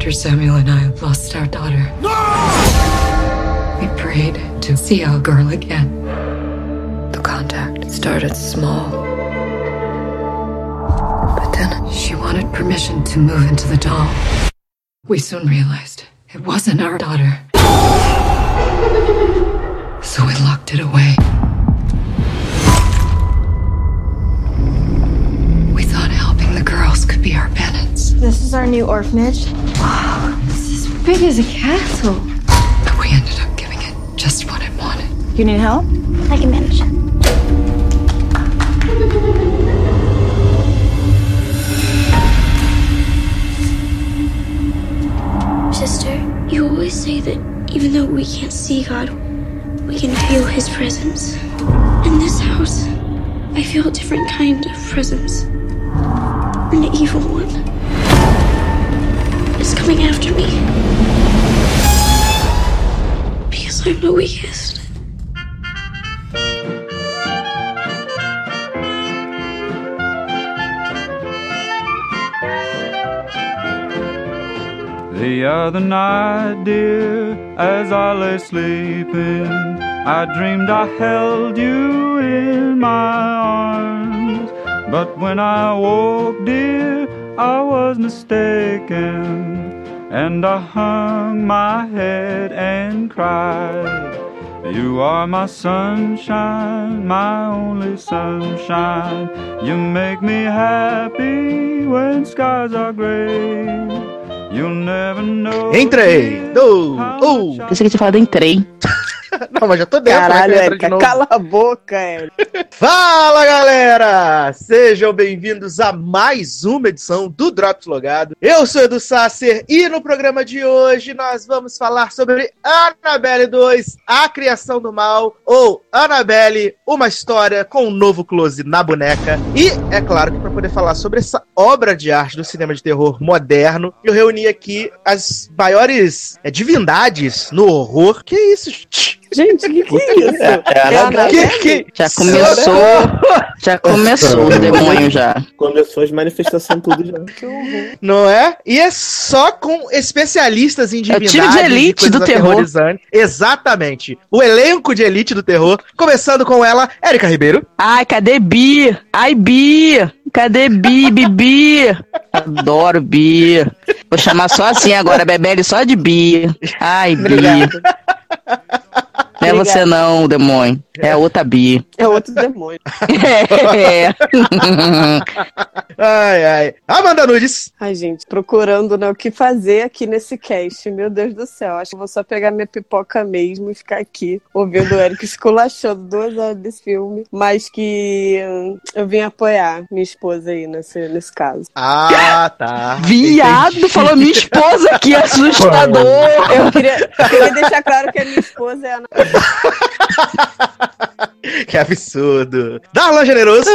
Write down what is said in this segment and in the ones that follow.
After Samuel and I lost our daughter, we prayed to see our girl again. The contact started small. But then she wanted permission to move into the doll. We soon realized it wasn't our daughter. So we locked it away. Is our new orphanage. Wow, this is as big as a castle. But we ended up giving it just what it wanted. You need help? I can manage. Sister, you always say that even though we can't see God, we can feel His presence. In this house, I feel a different kind of presence. An evil one is coming after me. Because I'm the weakest. The other night, dear, as I lay sleeping, I dreamed I held you in my arms. But when I woke, dear, I was mistaken, and I hung my head and cried. You are my sunshine, my only sunshine. You make me happy when skies are gray. You'll never know. Em 3, 2, 1. Pensei que tinha falado em trem. Não, mas já tô dentro. Caralho, né, que entra Érica, de cala a boca, Érica. Fala, galera! Sejam bem-vindos a mais uma edição do Drops Logado. Eu sou Edu Sasser e no programa de hoje nós vamos falar sobre Annabelle 2, A Criação do Mal, ou Annabelle, uma história com um novo close na boneca. E, é claro que para poder falar sobre essa obra de arte do cinema de terror moderno, eu reuni aqui as maiores é, divindades no horror. Que isso? Gente, o que, que é isso? É, é. Que, que... Já começou. Já começou o demônio já. Começou as manifestações tudo já. Que horror. Não é? E é só com especialistas em É o divindades. time de elite coisas do terror. Exatamente. O elenco de elite do terror. Começando com ela, Érica Ribeiro. Ai, cadê Bi? Ai, Bi! Cadê Bi, Bibi? Adoro Bi. Vou chamar só assim agora, Bebele só de Bi. Ai, Bi. Obrigada. Não é você não, demônio. É outra Bi. É outro demônio. É. Ai, ai. Amanda Nunes. Ai, gente, procurando né, o que fazer aqui nesse cast. Meu Deus do céu. Acho que vou só pegar minha pipoca mesmo e ficar aqui ouvindo o Eric esculachando duas horas desse filme. Mas que hum, eu vim apoiar minha esposa aí nesse, nesse caso. Ah, tá. Viado, Entendi. falou minha esposa aqui, assustador. Eu queria, queria deixar claro que a minha esposa é a Ana. Que absurdo. Darlan Generoso.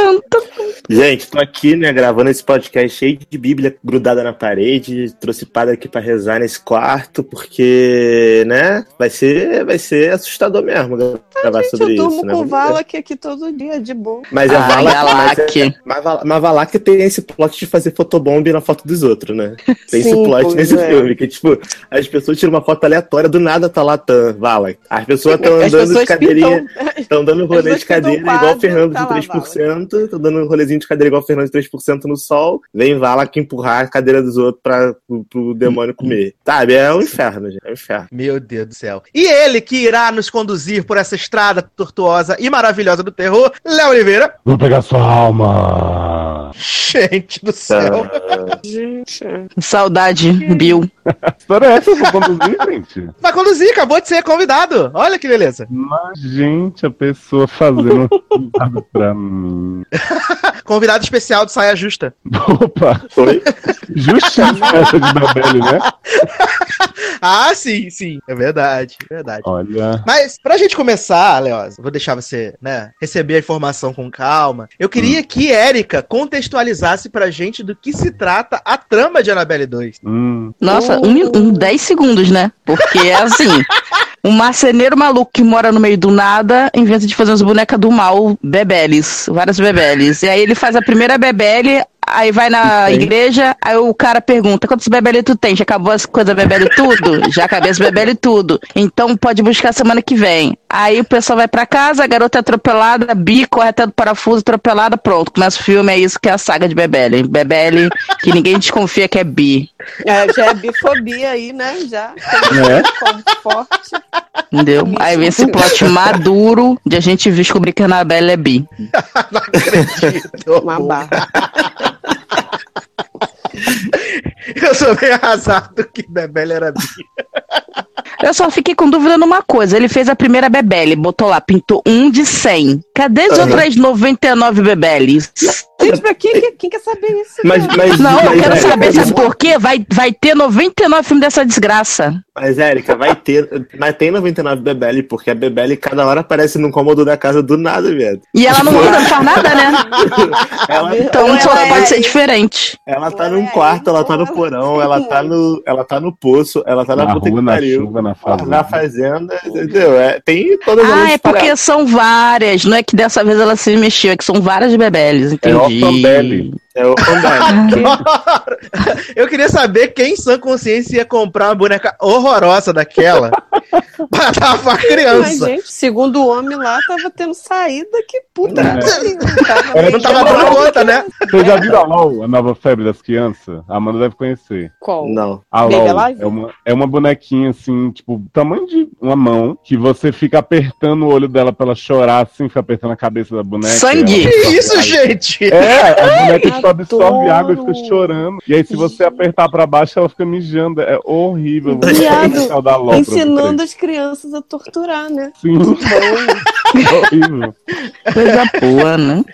Gente, tô aqui, né, gravando esse podcast cheio de Bíblia grudada na parede. Trouxe padre aqui pra rezar nesse quarto, porque, né, vai ser, vai ser assustador mesmo gravar Gente, sobre eu durmo isso, né? com ver. Valak aqui todo dia, de boa. Mas a Ai, Valak, mas, é, Valak. mas, mas Valak tem esse plot de fazer fotobomb na foto dos outros, né? Tem esse Sim, plot pois nesse é. filme, que tipo, as pessoas tiram uma foto aleatória, do nada tá lá Tan, Valak. As pessoas estão andando de cadeirinha. Estão dando rolê de cadeira igual o Fernando tá de lá, 3%. Estão dando um rolezinho de cadeira igual o Fernando de 3% no sol. Vem Vala que empurrar a cadeira dos outros pra, pro, pro demônio comer. Sabe? É um inferno, gente. É um inferno. Meu Deus do céu. E ele que irá nos conduzir por essa estrada tortuosa e maravilhosa do terror, Léo Oliveira. Vou pegar sua alma. Gente do céu. Gente. Saudade, Bill. História é essa? Eu vou conduzir, gente. Vai conduzir, acabou de ser convidado. Olha que beleza. Mas, gente, a pessoa fazendo nada pra mim. Convidado especial do Saia Justa. Opa, Oi? justiça essa de Babelle, né? Ah, sim, sim. É verdade, é verdade. Olha. Mas, pra gente começar, Leoz, vou deixar você, né, receber a informação com calma. Eu queria que Érica contextualizasse pra gente do que se trata a trama de Annabelle 2. Hum. Nossa, um, um 10 segundos, né? Porque é assim. Um marceneiro maluco que mora no meio do nada inventa de fazer umas bonecas do mal, bebeles, várias bebeles. E aí ele faz a primeira bebele, aí vai na igreja, aí o cara pergunta: quantos bebele tu tem? Já acabou as coisas bebele tudo? Já acabei as bebele tudo. Então pode buscar semana que vem. Aí o pessoal vai pra casa, a garota é atropelada, bi, corre até do parafuso, atropelada, pronto. Começa o filme, é isso que é a saga de Bebele. Bebele, que ninguém desconfia que é bi. É, já é bifobia aí, né? Já. É. Forte. Entendeu? Aí vem esse plot maduro de a gente descobrir que a Anabelle é bi. Não acredito. Uma barra. Eu sou bem arrasado que Bebele era bi. Eu só fiquei com dúvida numa coisa. Ele fez a primeira Bebele, botou lá, pintou um de 100. Cadê as Aham. outras 99 Bebeles? Gente, pra quem, quem, quem quer saber isso? Mas, mas, Não, eu mas, quero Érica, saber, sabe por quê? Vai, vai ter 99 filmes dessa desgraça. Mas, Érica, vai ter. Mas tem 99 Bebele, porque a Bebele cada hora aparece num cômodo da casa do nada, velho. E ela não muda, não faz nada, né? Ela, Então Ou só ela pode é- ser diferente. ela tá Ela num é quarto, ela tá no porão, ela tá no, ela tá no poço, ela tá na, Na puta rua, que na pariu. chuva, na Na fazenda. fazenda, entendeu? É, tem todas as Ah, é porque são várias. Não é que dessa vez ela se mexeu, é que são várias Bebeles, entendi. Ortobele. É o. Eu queria saber quem em sã consciência ia comprar uma boneca horrorosa daquela pra dar pra Mas, criança. gente, segundo o homem lá, tava tendo saída que puta É. Tava Era Não tava dando conta, né? Você já viu a LOL, a nova febre das crianças? A Amanda deve conhecer. Qual? Não. A LOL é uma, é uma bonequinha assim, tipo, tamanho de uma mão, que você fica apertando o olho dela pra ela chorar assim, fica apertando a cabeça da boneca. Sangue. Que isso, gente? É, a boneca tipo, absorve água e fica chorando. E aí, se você apertar pra baixo, ela fica mijando. É horrível. Viado, Ensinando as crianças a torturar, né? Sim. Coisa boa, né?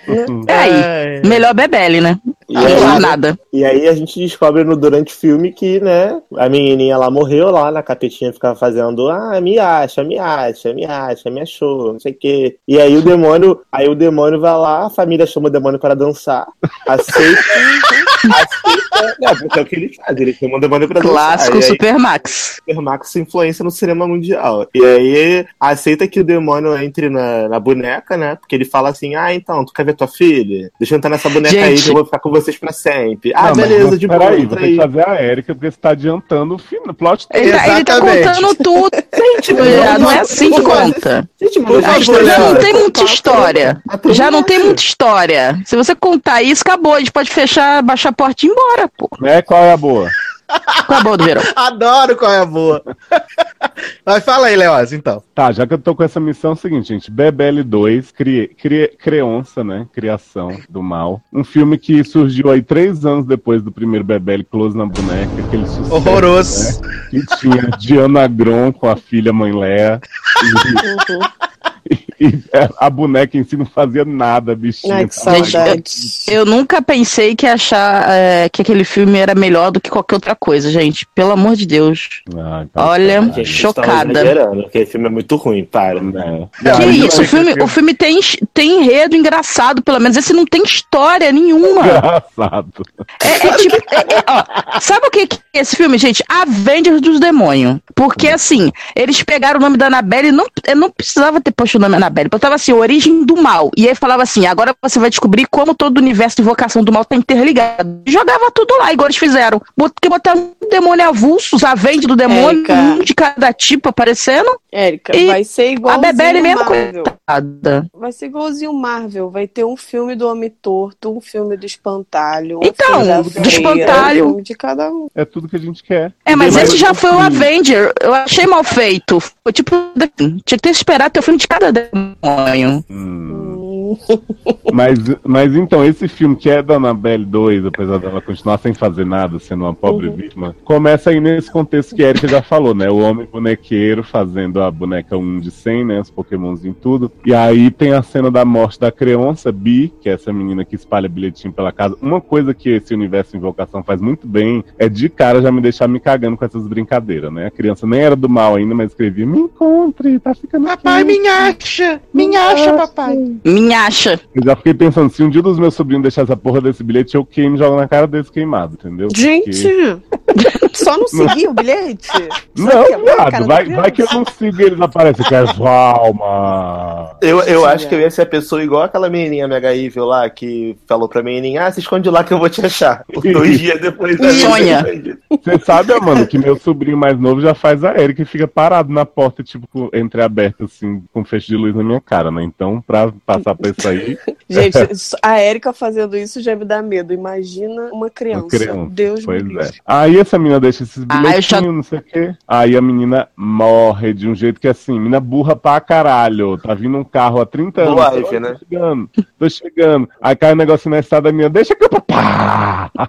É aí. Melhor Bebele, né? E Não aí, nada. e aí a gente descobre no, durante o filme que, né, a menininha lá morreu lá, na capetinha ficava fazendo, ah, me acha, me acha, me acha, me achou, não sei o quê. E aí o demônio, aí o demônio vai lá, a família chama o demônio para dançar, aceita, aceita, né, porque é o que ele faz, ele chama o demônio para dançar. Clássico E aí, Supermax. Supermax influência no cinema mundial. E aí aceita que o demônio entre na, na boneca, né? Porque ele fala assim: ah, então, tu quer ver tua filha? Deixa eu entrar nessa boneca aí Gente. que eu vou ficar com vocês pra sempre. Ah, Não, beleza, mas de boa. Peraí, vou ter que aí. fazer a Erika, porque você tá adiantando o filme, o plot Ele, tá- ele tá Exatamente. contando tudo. Gente, já não é assim que conta. Gente, por A favor, já não tem muita história. Tá Já não tem muita história. Se você contar isso, acabou. A gente pode fechar, baixar a porta e ir embora, pô. né? Qual é a boa? Acabou do verão. Adoro qual é a boa. Mas fala aí, Leoz, então. Tá, já que eu tô com essa missão, é o seguinte, gente. Bebele 2, crie, crie, Creonça, né? Criação do Mal. Um filme que surgiu aí três anos depois do primeiro Bebele Close na boneca, aquele sucesso. Horroroso. né, Que tinha Diana Gron com a filha Mãe Léa. E, e a boneca em si não fazia nada, bichinha. Ai, que saudade. Eu nunca pensei que achar é, que aquele filme era melhor do que qualquer outra coisa, gente. Pelo amor de Deus. Ai, tá Olha, Gente, chocada. esse filme é muito ruim, para. né? Que isso? O eu- filme, o filme tem, tem enredo engraçado, pelo menos. Esse não tem história nenhuma. Engraçado. É, é tipo. é- é- ó, sabe o que que é esse filme, gente? Avengers dos Demônios. Porque, assim, eles pegaram o nome da Annabelle e não, eu não precisava ter posto o nome Annabelle. Botava assim, origem do mal. E aí falava assim: agora você vai descobrir como todo o universo de invocação do mal tá interligado. E jogava tudo lá, igual eles fizeram. Porque botaram um demônio avulso, os Avengers do demônio, Érica. um de cada tipo aparecendo. Érica, E vai ser igual a Bebele mesmo. Nada. Vai ser igualzinho Marvel. Vai ter um filme do Homem Torto, um filme do Espantalho. Um Então, do Espantalho. Um filme de cada um. É tudo que a gente quer. É, mas esse já eu- foi o Avenger. Eu achei mal feito. Foi tipo. Tinha que ter esperado ter o filme de cada demônio. Hum. Mas, mas então, esse filme que é da Annabelle 2, apesar dela continuar sem fazer nada, sendo uma pobre Uhum. vítima, começa aí nesse contexto que a Erika já falou, né? O homem bonequeiro fazendo a boneca 1 de 100, né? Os pokémons em tudo. E aí tem a cena da morte da criança, Bi, que é essa menina que espalha bilhetinho pela casa. Uma coisa que esse universo Invocação faz muito bem é de cara já me deixar me cagando com essas brincadeiras, né? A criança nem era do mal ainda, mas escrevia: Me encontre, tá ficando Papai, aqui. me acha! Me acha, papai! Minha acha. Eu já fiquei pensando, se um dia dos meus sobrinhos deixar essa porra desse bilhete, eu queimo e jogo na cara desse queimado, entendeu? Gente, Porque Só não seguir o bilhete? Só Não, cara viado, vai, vai que eu não sigo e eles aparecem com as alma. Eu, eu acho é. que eu ia ser a pessoa igual aquela menininha Mega Evil lá, que falou pra menininha, ah, se esconde lá que eu vou te achar. Dois dias depois da Sonha. Você sabe, mano, que meu sobrinho mais novo já faz a Erika e fica parado na porta, tipo, entreaberto, assim, com fecho de luz na minha cara, né? Então, pra passar pra isso aí, Gente, a Érica fazendo isso já me dá medo. Imagina uma criança. uma criança. Deus pois me é. livre. Aí essa menina deixa esses Ah, bilhetinhos, já- não sei o quê. Aí a menina morre de um jeito que assim, menina burra pra caralho. Tá vindo um carro há 30 anos. Live, Tô né? chegando, tô chegando. Aí cai um negócio na estrada minha, deixa que eu. Pá!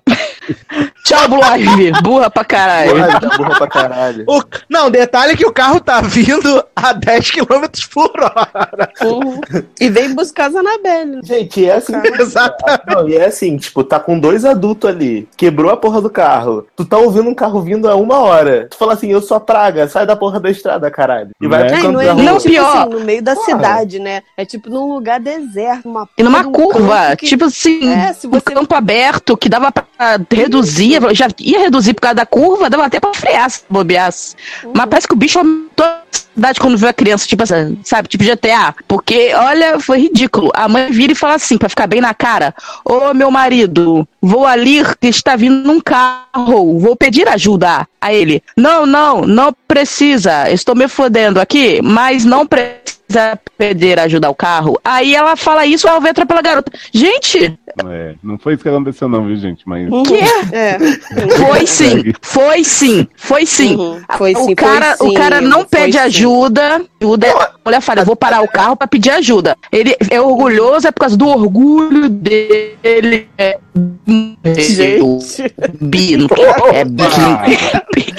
Tchau, Blue Ivy. Burra pra caralho. Ai, tá burra pra caralho. O- Não, detalhe é que o carro tá vindo a 10 km por hora. Uhum. E vem buscar a Anabelle. Gente, é assim. Exatamente. Não, e é assim, tipo, tá com dois adultos ali, quebrou a porra do carro. Tu tá ouvindo um carro vindo há uma hora. Tu fala assim, eu sou a praga, sai da porra da estrada, caralho. E vai Né? pro Não, e canto não da é Não, tipo pior. assim, no meio da Porra. cidade, né? É tipo num lugar deserto, uma E numa um curva, que- tipo assim, É, se um você campo aberto que dava pra reduzir, já ia reduzir por causa da curva, dava até pra frear se bobeasse. Mas parece que o bicho aumentou a cidade quando viu a criança, tipo assim, sabe, tipo GTA. Porque, olha, foi ridículo. A mãe vira e fala assim, pra ficar bem na cara: Ô meu marido, vou ali que está vindo um carro, vou pedir ajuda a ele. Não, não, não precisa, estou me fodendo aqui, mas não precisa pedir ajuda ao carro. Aí ela fala isso, ela vê atropelar a garota. Gente, É, não foi isso que aconteceu, não, viu, gente? Mas. que É. foi sim, foi sim, foi sim. Uhum. Foi o sim, cara, foi o cara sim, não pede sim. ajuda. ajuda a mulher fala, eu vou parar o carro pra pedir ajuda. Ele é orgulhoso, é por causa do orgulho dele. É Gente, bi, não é bi.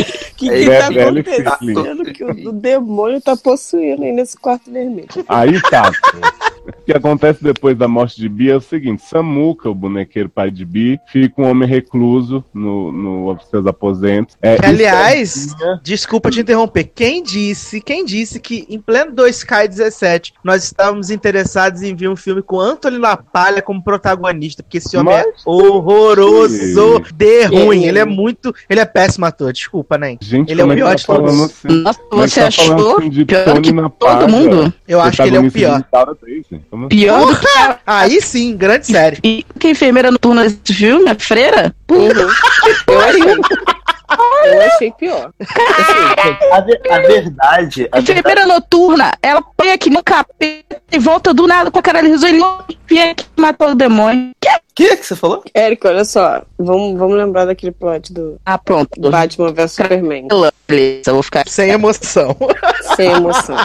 o que, É, que tá acontecendo? Que o, o demônio tá possuindo aí nesse quarto vermelho. Aí tá. O que acontece depois da morte de Bi é o seguinte: Samuca, o bonequeiro pai de Bi, fica um homem recluso no, no seus aposentos. É, Que, aliás, desculpa te interromper. Quem disse, quem disse que em pleno 2K17 nós estávamos interessados em ver um filme com Anthony LaPalha como protagonista? Porque esse homem é Mas- horroroso de ruim. É. Ele é muito. Ele é péssimo ator, desculpa, né? Gente, Ele é o é pior tá de todos. assim? Nossa, é você tá achou assim de pior que todo mundo? Eu acho que ele é o pior. De. Como assim? Pior que Aí sim, grande série. e que enfermeira noturna desse filme, a freira? Uhum. Eu achei. Eu achei pior. A, ver- a verdade, a A verdade enfermeira noturna, ela põe aqui no capeta e volta do nada com a cara resolvida e aqui matou o demônio. O que que você falou? Érica, olha só. Vamos, vamos lembrar daquele plot do Ah, pronto. Batman vs Superman. Beleza, eu vou ficar. Sem emoção. Sem emoção.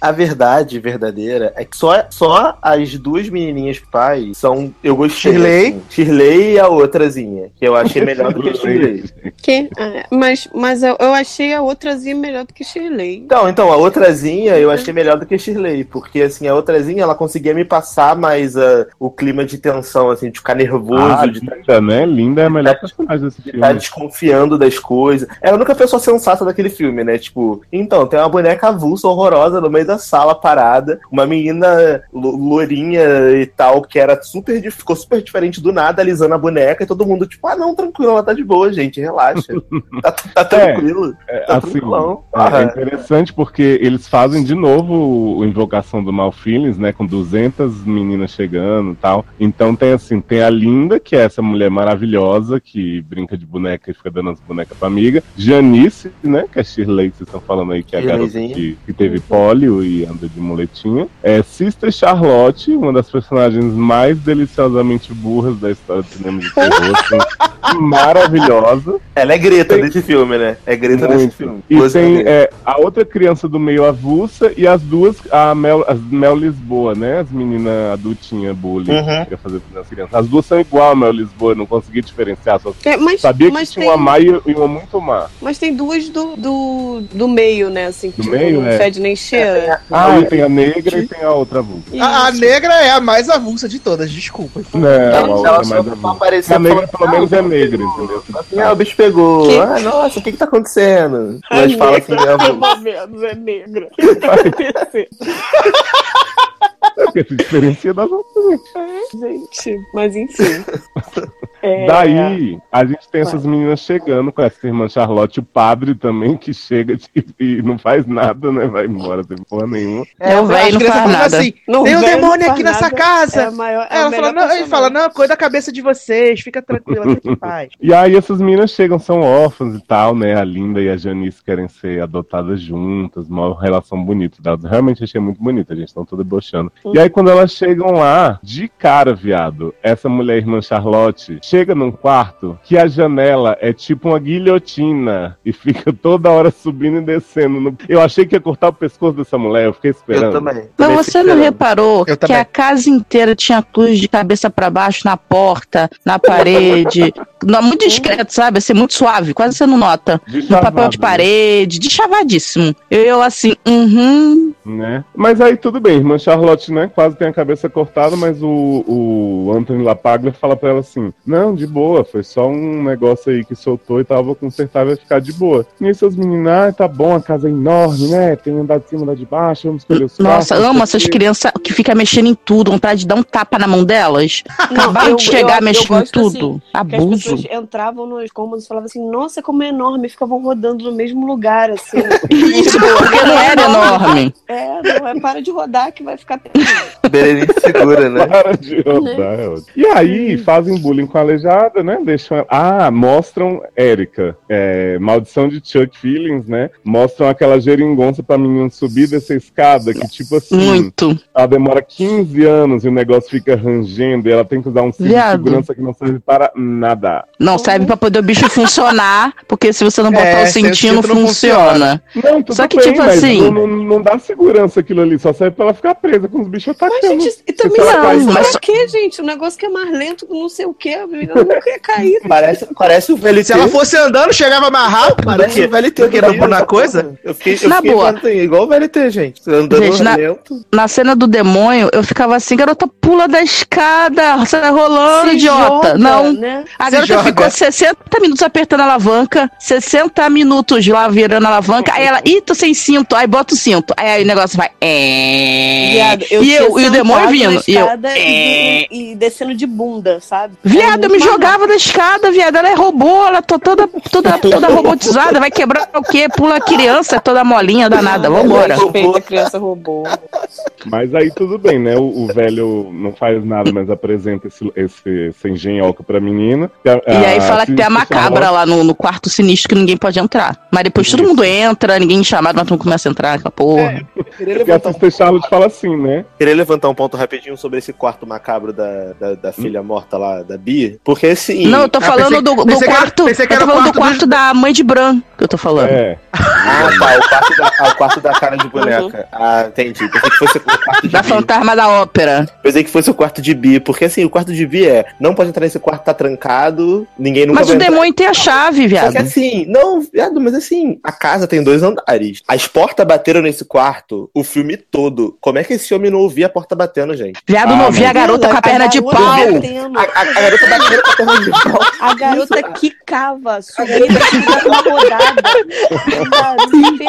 A verdade verdadeira é que só, só as duas menininhas pai são. Eu gostei. Shirley. assim. Shirley e a outrazinha. Que eu achei melhor do que a Shirley. Que, é, mas mas eu, eu achei a outrazinha melhor do que Shirley. Então, então, a outrazinha eu achei melhor do que a Shirley. Porque, assim, a outrazinha ela conseguia me passar mais ah, o clima de tensão, assim, de ficar nervoso, Ah, de estar linda, né? Linda é a melhor personagem desse de filme. tá desconfiando das coisas. Ela nunca foi só sensata daquele filme, né? Tipo, então, tem uma boneca avulsa, horrorosa, no meio da sala, parada. Uma menina lo- lourinha e tal, que era super. ficou super diferente do nada, alisando a boneca, e todo mundo, tipo, ah, não, tranquilo, ela tá de boa, gente, relaxa. tá, tá tranquilo. É, Tá assim, tranquilão. é, é interessante porque eles fazem de novo o Invocação do Mal Feelings, né? Com 200 meninas chegando e tal. Então tem assim, tem a Linda, que é essa mulher maravilhosa que brinca de boneca e fica dando as bonecas pra amiga. Janice, né? Que é Shirley, que vocês estão falando aí, que é a garota que, que teve pólio e anda de muletinha. É Sister Charlotte, uma das personagens mais deliciosamente burras da história do cinema de terror. assim, maravilhosa. Ela é Greta Tem- desse filme, né? É Greta Muito. desse filme. E Você tem é, a outra criança do meio avulsa e as duas, a Mel, as Mel Lisboa, né? As meninas adultinhas bullying Uhum. que quer fazer nas crianças. As duas são igual Mel Lisboa, eu não consegui diferenciar. Só É, mas, sabia que mas, tinha tem, uma má e uma muito má. mas tem duas do, do, do meio, né? Assim, que Do tipo, meio, não é. fede nem cheira. Ah, e tem a negra e tem a outra avulsa. A, a negra é a mais avulsa de todas, desculpa. Não, Ela, a outra é só mais avulsa. A negra pelo menos "Ah, é bicho negra, pegou." entendeu? Assim, ah, o bicho pegou. Que? Ah, nossa, o que que tá acontecendo? A Mas fala assim, negra, ah, pelo menos, é negra. O que tá acontecendo? É porque se diferencia das outras. Gente, mas enfim. É. Daí, a gente tem essas meninas chegando com essa irmã Charlotte, o padre também, que chega tipo, e não faz nada, né? Vai embora, sem porra nenhuma. É, Não, velho, não faz nada. assim, Não, tem um demônio aqui nessa nada. casa. É maior, é Ela fala, não, ele fala, não, cuida da cabeça de vocês, fica tranquila, fica em paz. E aí essas meninas chegam, são órfãs e tal, né? A Linda e a Janice querem ser adotadas juntas, uma relação bonita delas. Realmente achei muito bonita, a gente estão toda debochando. E aí quando elas chegam lá, de cara, viado, essa mulher, irmã Charlotte, chega num quarto que a janela é tipo uma guilhotina e fica toda hora subindo e descendo. no- Eu achei que ia cortar o pescoço dessa mulher, eu fiquei esperando. Eu também. Mas você não reparou Eu que também. a casa inteira tinha cruz de cabeça pra baixo na porta, na parede? Não, muito discreto, sabe? Assim, muito suave, quase você não nota. De No papel de parede, de chavadíssimo. Eu, eu assim, uhum. né? Mas aí tudo bem, irmã Charlotte, né? Quase tem a cabeça cortada, mas o, o Anthony LaPaglia fala pra ela assim: Não, de boa, foi só um negócio aí que soltou e tava vou consertar, vai ficar de boa. E essas meninas, ah, tá bom, a casa é enorme, né? Tem andar de cima, andar de baixo, vamos escolher os Nossa, não amo essas crianças que ficam mexendo em tudo, vontade de dar um tapa na mão delas. Acabaram eu- de chegar eu- eu mexendo em gosto, tudo. assim, Que as Abuso. pessoas entravam nos cômodos e falavam assim, nossa, como é enorme, e ficavam rodando no mesmo lugar, assim. Isso, porque não era enorme. É, não é, para de rodar que vai ficar. Berenice segura, né? Para de rodar, é ótimo. E aí, fazem bullying com a aleijada, né? Deixam ela... Ah, mostram Érica. É, maldição de Chuck Feelings, né? Mostram aquela geringonça pra menina subir dessa escada, que tipo assim, Muito. ela demora 15 anos e o negócio fica rangendo e ela tem que usar um cinto de segurança que não serve para nada. Não serve pra poder o bicho funcionar, porque se você não botar É, o cintinho, não não funciona. Não, tudo Só que, bem, tipo mas assim- não, não, não dá segurança aquilo ali, só serve pra ela ficar presa com os bichos Mas, atacando. gente, e também não, mas pra quê, gente? O negócio que é mais lento não sei o quê, menina nunca ia cair. Parece, parece o VLT. Se ela fosse andando, chegava mais rápido, Parece o VLT. do que não mesmo, pôr na coisa. Eu fiquei, eu Na fiquei boa. igual o VLT, gente. Andando Gente, na- lento. Na cena do demônio, eu ficava assim, garota, pula da escada, você tá rolando, Se idiota. joga, não. Né? A Se garota joga. ficou 60 minutos apertando a alavanca, 60 minutos lá virando a alavanca, aí ela, ih, tô sem cinto, aí bota o cinto, aí, aí o negócio vai. É... Viado, e eu, e o demônio vindo. E eu, e, e- e descendo de bunda, sabe? Viado, eu me jogava da escada, viado. Ela é robô, ela tá toda, toda, toda robotizada. Vai quebrar o quê? Pula a criança, toda molinha, danada. Vambora. Respeita a criança robô. Mas aí tudo bem, né? O, o velho não faz nada, mas apresenta esse, esse, essa engenhoca pra menina. E aí fala que tem a macabra lá no, no quarto sinistro que ninguém pode entrar. Mas depois todo mundo entra, ninguém chamado, mas todo mundo começa a entrar, aquela porra. Queria E a levantar, um, Sister Charlotte fala assim, né? queria levantar um ponto rapidinho sobre esse quarto macabro da, da, da filha morta lá, da Bia. Porque assim. Não, eu tô Ah, falando pensei- do, do pensei que era- quarto. pensei que eu tô falando do quarto quarto da mãe de Bran que eu tô falando. É. Ah, tá. O quarto da, ah, o quarto da cara de boneca. Ah, entendi. Pensei que fosse o quarto de Da Bi. fantasma da ópera. Pensei que fosse o quarto de Bi. Porque assim, o quarto de Bi é. Não pode entrar nesse quarto, tá trancado. Ninguém nunca Mas vai o entrar. demônio tem a chave, Só viado. que assim, não, viado, mas assim, a casa tem dois andares. As portas bateram nesse quarto o filme todo. Como é que esse homem não ouvia a porta batendo, gente? Viado, não Ah, vi a mas- garota com a perna de garota pau. batendo. A, a- a garota batendo de pau. A garota quicava, subia uma rodada.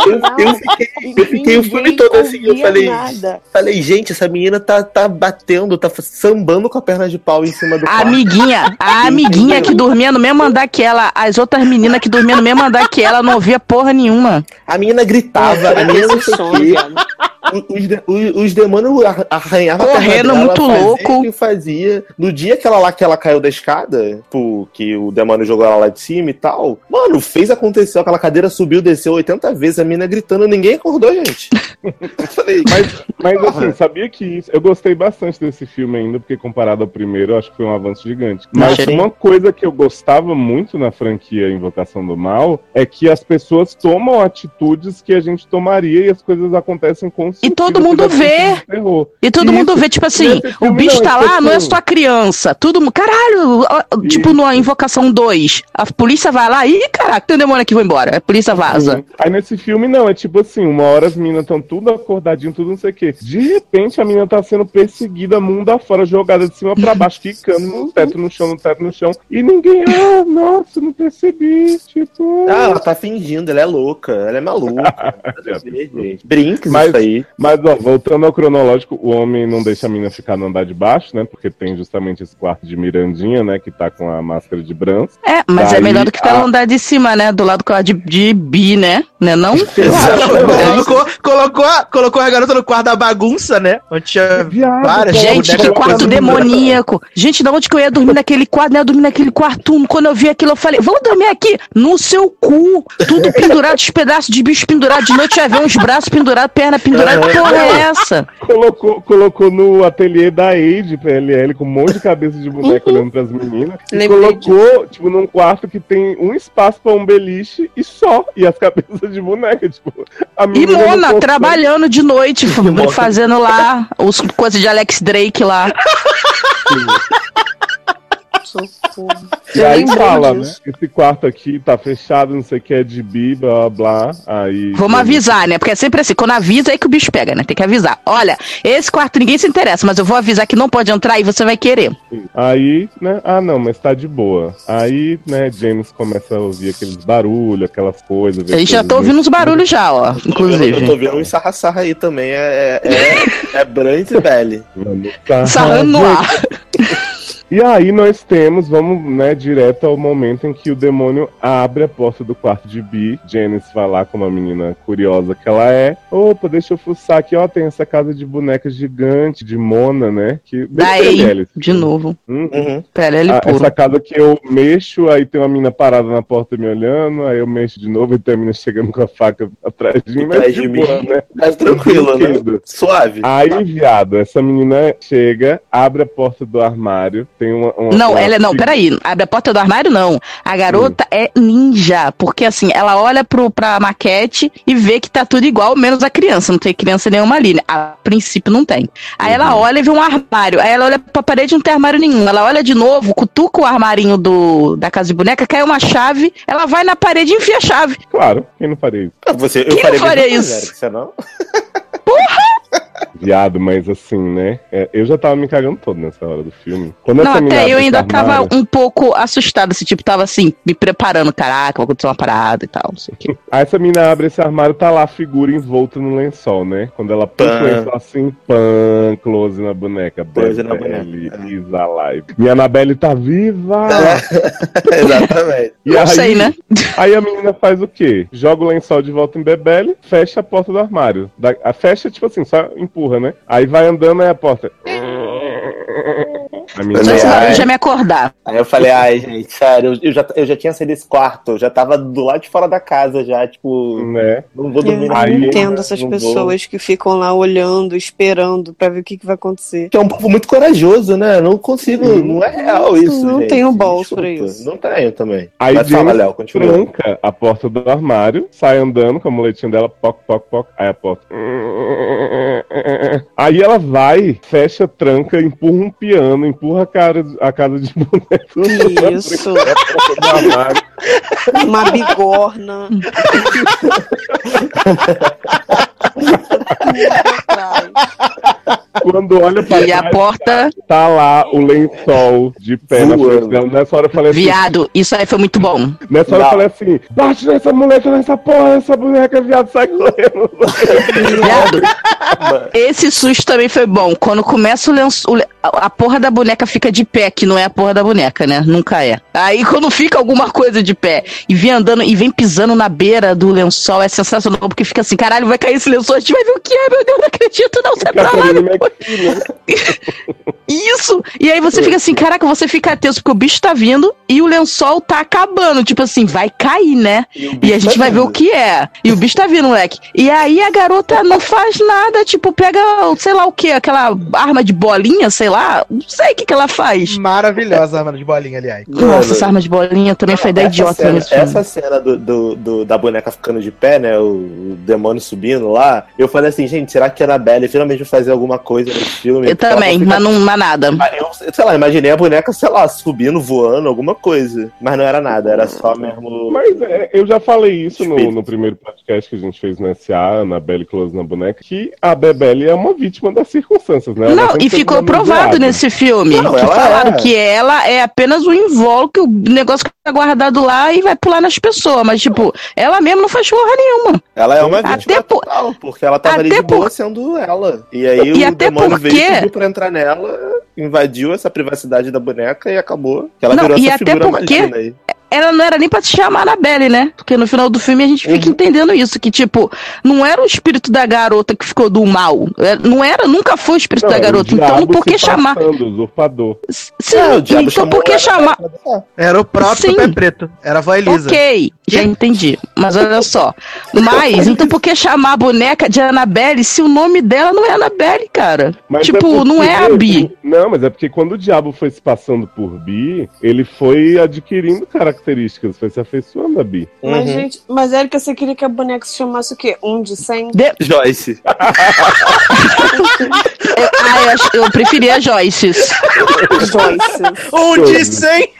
Eu, eu fiquei, eu fiquei o filme todo assim, eu falei, Nada. falei, gente, essa menina tá, tá batendo, tá sambando com a perna de pau em cima do A quarto. amiguinha, a amiguinha que dormia no mesmo andar que ela, as outras meninas que dormiam no mesmo andar que ela, não ouvia porra nenhuma. A menina gritava, a menina não sei o. Os, de- os- os demônios arra- arranhavam a Correndo dela, muito fazia louco. o que fazia. No dia que ela lá que ela caiu da escada, tipo, que o demônio jogou ela lá de cima e tal, mano, fez acontecer, aquela cadeira subiu, desceu 80 vezes, a menina gritando, ninguém acordou, gente. Eu falei, Mas, mas assim, sabia que isso. Eu gostei bastante desse filme ainda, porque comparado ao primeiro, eu acho que foi um avanço gigante. Mas Achei. uma coisa que eu gostava muito na franquia Invocação do Mal é que as pessoas tomam atitudes que a gente tomaria e as coisas acontecem com E todo mundo vê. E todo Isso. mundo vê, tipo assim, o bicho não, tá tipo lá, não é só criança. Tudo mundo. Caralho! ó, Tipo, na Invocação 2, a polícia vai lá, ih, caraca, tem um demônio aqui, vou embora. A polícia vaza. Sim. Aí nesse filme não, é tipo assim, uma hora as meninas estão tudo acordadinho, tudo não sei o quê. De repente a menina tá sendo perseguida mundo afora, jogada de cima pra baixo, quicando no teto, no chão, no teto, no chão. E ninguém, ah, nossa, não percebi, tipo... ah, ela tá fingindo, ela é louca, ela é maluca. Gente. Brinques Mas- isso aí. Mas, ó, voltando ao cronológico, o homem não deixa a menina ficar no andar de baixo, né? Porque tem justamente esse quarto de Mirandinha, né? Que tá com a máscara de Brans. É, mas é Daí, melhor do que ficar a- no andar de cima, né? Do lado de, de bi, né? Né não? colocou, colocou, a, colocou a garota no quarto da bagunça, né? Onde tinha Viado, várias Gente, que quarto demoníaco. Gente, da onde que eu ia dormir naquele quarto? Não ia dormir naquele quarto. Quando eu vi aquilo, eu falei, vamos dormir aqui no seu cu. Tudo pendurado, os pedaços de bicho pendurado. De noite vai ver uns braços pendurados, perna pendurada. Que porra é essa? Colocou, colocou no ateliê da Aide PLL com um monte de cabeça de boneca Uhum. olhando pras meninas. E colocou, tipo, num quarto que tem um espaço pra um beliche e só. E as cabeças de boneca, tipo. A E Mona, trabalhando de noite, fazendo lá os coisas de Alex Drake lá. Socorro. E Eu aí fala, né? Esse quarto aqui tá fechado, não sei o que, é de bi, blá blá. Aí. Vamos avisar, né? Porque é sempre assim, quando avisa é aí que o bicho pega, né? Tem que avisar. Olha, esse quarto ninguém se interessa, mas eu vou avisar que não pode entrar e você vai querer. Aí, né? Ah, não, mas tá de boa. Aí, né, James começa a ouvir aqueles barulhos, aquelas coisas. gente já coisas tá ouvindo uns barulhos já, ó. Eu tô Inclusive. vendo um sarra-sarra aí também. É, é, é, é Brant e Belly. Tá Sarrando no ar. E aí nós temos, vamos, né, direto ao momento em que o demônio abre a porta do quarto de Bi. Janice vai lá com uma menina curiosa que ela é. Opa, deixa eu fuçar aqui, ó, tem essa casa de bonecas gigante, de Mona, né? Que Daí, de novo. Hum, Uhum. Pera, ele Ah, puro. essa casa que eu mexo, aí tem uma menina parada na porta me olhando, aí eu mexo de novo e tem a menina chegando com a faca atrás de mim, mas Atrás de de boa, mim. né? Mas tranquilo, né? Suave. Aí, viado, essa menina chega, abre a porta do armário, tem uma. uma- Não, uma ela é. Não, peraí. Abre a porta do armário, não. A garota é ninja. Porque assim, ela olha pro, pra maquete e vê que tá tudo igual, menos a criança. Não tem criança nenhuma ali. né? A princípio não tem. Aí ela olha e vê um armário. Aí ela olha pra parede e não tem armário nenhum. Ela olha de novo, cutuca o armarinho do, da casa de boneca, cai uma chave, ela vai na parede e enfia a chave. Claro, quem não faria isso? Você, eu Quem faria não faria isso? coisa, Eric, Você não? Viado, mas assim, né? é, eu já tava me cagando todo nessa hora do filme. Quando Não, até eu ainda tava armário- um pouco assustada. Esse tipo, tava assim, me preparando. Caraca, vai acontecer uma parada e tal, não sei o quê. Aí essa menina abre esse armário, tá lá a figura envolta no lençol, né? Quando ela puxa o lençol assim, pã, close na boneca. Close na boneca, is alive. Minha Anabelle tá viva! Exatamente. E Não aí, sei, né? Aí a menina faz o quê? Joga o lençol de volta em Bebele, fecha a porta do armário. Da, a fecha, tipo assim, só empurra, né? Aí vai andando, aí a porta. Ai, barulho ai. já me acordar. Aí eu falei, ai, gente, sério, eu, eu já, eu já tinha saído desse quarto, eu já tava do lado de fora da casa, já, tipo, né? não vou Eu dormir não Aí- entendo essas não vou. pessoas que ficam lá olhando, esperando pra ver o que, que vai acontecer. Que é um povo muito corajoso, né? Não consigo, não é real isso. Não gente. tenho balls pra isso. Não tenho também. Aí Mas fala, Léo, continua. tranca a porta do armário, sai andando com a muletinha dela, poc, poc, poc, aí a porta. Aí ela vai, fecha, tranca, empurra um piano, empurra a, cara, a casa de boneco. Isso. Armário. Uma bigorna. Quando olha pra E a porta, tá lá o lençol de pé na frente dela. Nessa hora eu falei assim, viado, isso aí foi muito bom. nessa hora eu Não. falei assim, bate nessa muleta, nessa porra, essa boneca, viado, sai correndo. Viado, esse susto também foi bom. Quando começa o lenço, o le- a a porra da boneca fica de pé, que não é a porra da boneca, né? Nunca é. Aí quando fica alguma coisa de pé e vem andando e vem pisando na beira do lençol, é sensacional, porque fica assim, caralho, vai cair esse lençol, a gente vai ver o que é, meu Deus, não acredito, não, sai pra lá. McPhee, né? Isso! E aí você fica assim, caraca, você fica tenso, porque o bicho tá vindo e o lençol tá acabando. Tipo assim, vai cair, né? E a gente vai ver o que é. E o bicho tá vindo, moleque. E aí a garota não faz nada, tipo, pega, sei lá o que, aquela arma de bolinha, sei lá. Não sei o que que ela faz. Maravilhosa, mano, de bolinha, aliás. Nossa, essa arma de bolinha também foi da Essa idiota cena, nesse filme. essa cena do, do- do- da boneca ficando de pé, né? O, o demônio subindo lá. Eu falei assim, gente, será que a Annabelle finalmente vai fazer alguma coisa nesse filme? Eu também, fica- mas não mas nada. Ah, Eu, sei lá, imaginei a boneca, sei lá, subindo, voando, alguma coisa. Mas não era nada, era só mesmo. Mas é, eu já falei isso no, no primeiro podcast que a gente fez no SA, na Belle Close na boneca, que a Bebele é uma vítima das circunstâncias, né? Ela Não, e ficou provado nesse filme. Não, que falaram é. que ela é apenas um invólucro, o negócio que guardado lá e vai pular nas pessoas. Mas, tipo, ela mesmo não faz porra nenhuma. Ela é uma vítima por- total, porque ela tava ali até de boa por- sendo ela. E aí E o demônio porque- veio pra entrar nela, invadiu essa privacidade da boneca e acabou. Que ela Não, virou e essa até figura porque- aí. Ela não era nem pra se chamar Annabelle, né? Porque no final do filme a gente fica Uhum. entendendo isso, que, tipo, não era o espírito da garota que ficou do mal. É, Não era, nunca foi o espírito Não, da garota. Então, diabo por que se chamar? passando, usurpador. Sim, É, o diabo então por que chamar? Era o próprio Sim. Pé Preto. Era a avó Elisa. Ok, já entendi. Mas olha só. Mas, então por que chamar a boneca de Annabelle se o nome dela não é Annabelle, cara? Mas tipo, é porque- não é a Bi. Não, mas é porque quando o diabo foi se passando por Bi, ele foi adquirindo características, foi se afeiçoando a Bi. Mas, Uhum. gente, mas Érica, você queria que a boneca se chamasse o quê? Um de 100? De- Joyce. eu, ah, eu, eu preferia a Joyce. Joyce. Um de 100!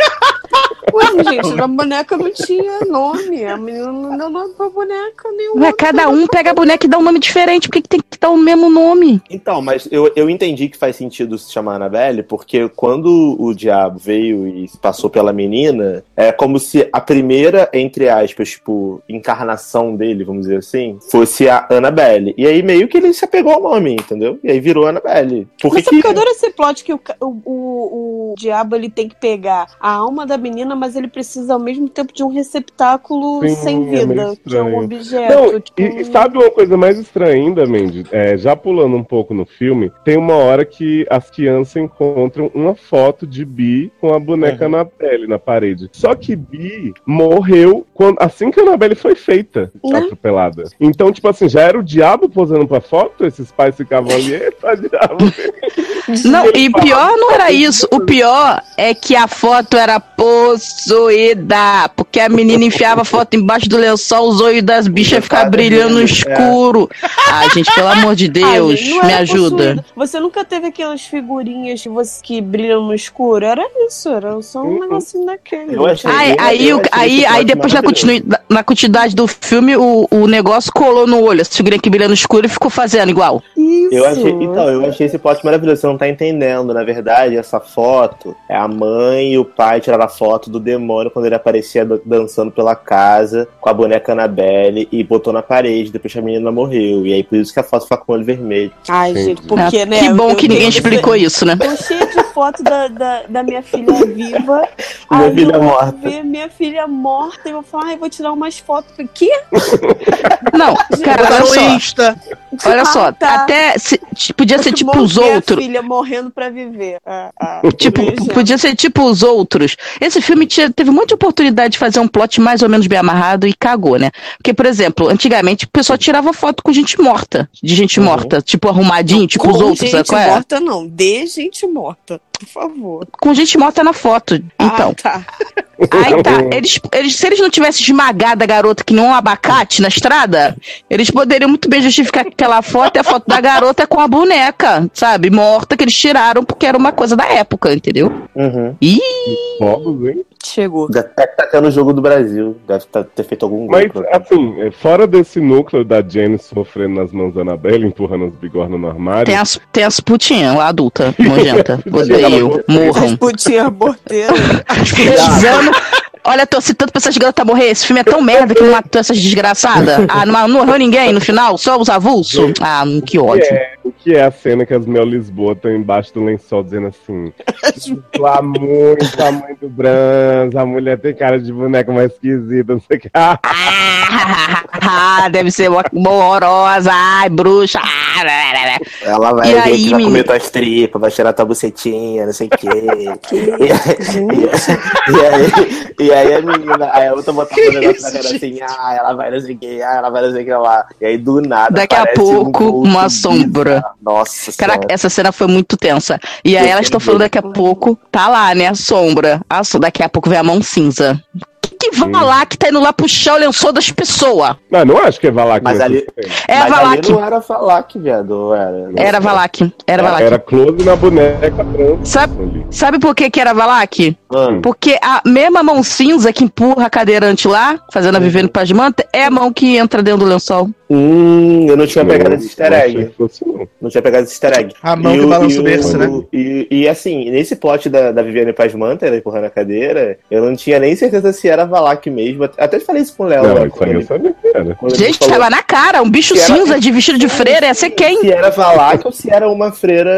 Ué, gente, a boneca não tinha nome. A menina não deu nome pra boneca nenhuma. Mas cada um pega a boneca e dá um nome diferente. Por que, que tem que dar o mesmo nome? Então, mas eu, eu entendi que faz sentido se chamar Annabelle, porque quando o diabo veio e se passou pela menina, é como se a primeira, entre aspas, tipo, encarnação dele, vamos dizer assim, fosse a Annabelle. E aí meio que ele se apegou ao nome, entendeu? E aí virou Annabelle. Por Mas é que... porque eu adoro esse plot que o, o, o, o diabo ele tem que pegar a alma da menina, mas ele precisa ao mesmo tempo de um receptáculo Sim, sem é vida, que é um objeto. Não, tipo, e, e sabe uma coisa mais estranha ainda, Mandy? É, já pulando um pouco no filme, tem uma hora que as crianças encontram uma foto de Bi com a boneca Uhum. na pele, na parede. Só que Bi morreu quando, assim que a Annabelle foi feita, Né? atropelada. Então, tipo assim, já era o diabo posando pra foto? Esses pais ficavam ali, eita, diabo. Não, e pior não era isso. O pior é que a foto era possuída. Porque a menina enfiava a foto embaixo do lençol, os olhos das bichas ficavam brilhando no escuro. Ai, gente, pelo amor de Deus, Ai, não me ajuda. possuída. Você nunca teve aquelas figurinhas que, você, que brilham no escuro? Era isso, era só um Uhum. negocinho daquele. Eu Aí, o- aí, aí depois na, continui, na continuidade do filme, o, o negócio colou no olho. A figurinha que brilha no escuro e ficou fazendo igual. Isso. Eu achei, então, eu achei esse plot maravilhoso. Você não tá entendendo. Na verdade, essa foto é a mãe e o pai tiraram a foto do demônio quando ele aparecia dan- dançando pela casa com a boneca Annabelle e botou na parede depois que a menina morreu. E aí por isso que a foto fica com o olho vermelho. Ai, Entendi. gente, porque, né? que bom eu que ninguém explicou isso, né? Tô cheia de foto da, da, da minha filha viva. Minha aí filha eu vou morta. ver minha filha morta e vou falar, ai, vou tirar umas fotos. Eu Que? Não, cara, olha só. Olha só, Ah, tá. até se- podia ser tipo os outros. filha morrendo pra viver. Ah, ah, Tipo, podia ser tipo os outros. Esse filme tinha- teve muita oportunidade de fazer um plot mais ou menos bem amarrado e cagou, né? Porque, por exemplo, antigamente o pessoal tirava foto com gente morta. De gente Uhum. morta, tipo arrumadinho, tipo os outros, sabe gente qual é? morta, não. De gente morta, por favor. Com gente morta na foto. Então. Ah, tá. Aí tá, eles, eles, se eles não tivessem esmagado a garota que nem um abacate na estrada, eles poderiam muito bem justificar que aquela foto é a foto da garota com a boneca, sabe? Morta, que eles tiraram porque era uma coisa da época, entendeu? Uhum. Ih, Fogos, hein? Chegou. Deve tá, tá tendo o jogo do Brasil. Deve tá- ter feito algum gol. Mas, assim, é, fora desse núcleo da Jenny sofrendo nas mãos da Annabelle, empurrando os bigornas no armário. tem as, tem as putinhas, a adulta, nojenta. Odeio, morram. Putinha aborteira. Precisando. Olha, torci tanto pra essas garotas morrer. Esse filme é tão merda que não matou essas desgraçadas. Ah, não, não morreu ninguém no final? Só os avulsos? Ah, que ódio. É, o que é a cena que as Mel Lisboa estão embaixo do lençol dizendo assim: lá muito a mãe do Brans, a mulher tem cara de boneca mais esquisita, não sei o que. Ah, Ah, deve ser horrorosa. Ai, bruxa. Ela vai E ver aí, vai menino? comer tuas tripas, vai cheirar tua bucetinha, não sei o quê. e, aí, e, aí, e aí a menina, aí a outra botava um negócio na cara assim, ah, ela vai não sei o quê, ah, ela vai não sei o que lá. E aí do nada. Daqui a um pouco, vulto uma sombra. Nossa Caraca, senhora. essa cena foi muito tensa. E aí elas estão falando daqui a pouco, tá lá, né? A sombra. A so- Daqui a pouco vem a mão cinza. Que, Hum. que tá indo lá puxar o lençol das pessoas? não, não acho que é Valak Mas ali-. É Mas Valak. ali não era Valak, viado, era? Era Valak. Era Valak. Era close na boneca branca. Sabe, ali. sabe por que que era Valak? Mano, Porque a mesma mão cinza que empurra a cadeirante lá, fazendo a Vivendo Paz de Manta, é a mão que entra dentro do lençol. Hum, eu não tinha pegado esse easter Não egg. fosse, não. Não tinha pegado esse easter egg. A mão E que o- balança o berço, né? E, e assim, nesse plot da, da Viviane Pasmanta, ela empurrando a cadeira, eu não tinha nem certeza se era Valak mesmo. Até falei isso com o Léo. Não, né, isso quando aí eu ele- sabia que era. Gente, falou tava na cara, um bicho Se era- cinza de vestido de freira, ia ser quem? Se era Valak ou se era uma freira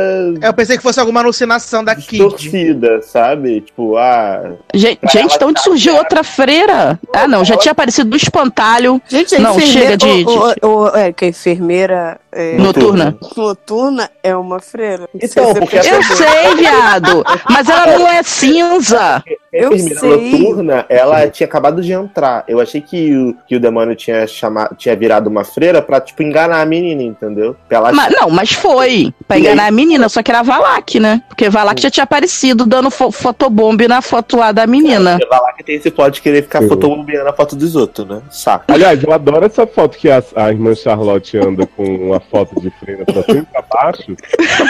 Eu pensei que fosse alguma alucinação da Kid. distorcida, sabe? Tipo, ah. Gente, gente, de onde tá surgiu outra freira? Ah, não, já tinha aparecido do espantalho Gente, Não, chega de- o, o, é, que a enfermeira é, noturna. noturna é uma freira. Então, você porque. Eu sei, viado, mas ela não é cinza. A Eu sei. noturna, ela tinha acabado de entrar. Eu achei que o, que o demônio tinha, chamado, tinha virado uma freira pra, tipo, enganar a menina, entendeu? Pra ela Mas, não, mas foi. Pra E enganar aí? a menina, só que era Valak, né? Porque Valak já tinha aparecido dando fo fotobomb na foto lá da menina. Porque Valak tem esse plot de querer ficar Sim. fotobombeando a foto dos outros, né? Saco. Aliás, eu adoro essa foto que a, a irmã Charlotte anda com uma foto de freira pra cima e pra baixo.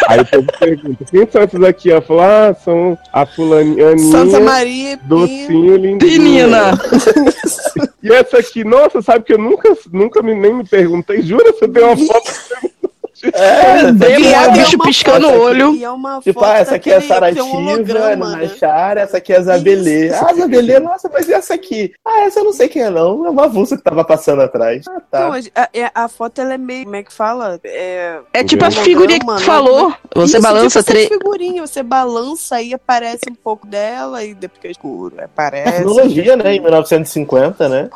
Aí o povo pergunta, quem são essas aqui? Ela fala, ah, são a fulaninha Santa Maria docinho lindinho. Menina, E essa aqui, nossa, sabe que eu nunca, nunca me, nem me perguntei, jura? Você tem uma foto É, Demônio, E é o bicho uma piscando o olho. E é uma Tipo, ah, essa aqui é a um Sarativa, holograma, né? Nachara, essa aqui é a Zabelê. Isso. Ah, Zabelê, nossa, mas e essa aqui? Ah, essa eu não sei quem é, não. É uma avulsa que tava passando atrás. Ah, tá. Então, a, é- a foto ela é meio, como é que fala? É, É tipo a figurinha que tu né? falou. Você Isso, balança tipo três. figurinha, você balança e aparece um pouco dela e depois que é escuro, aparece. Tecnologia, né? Em 1950, né?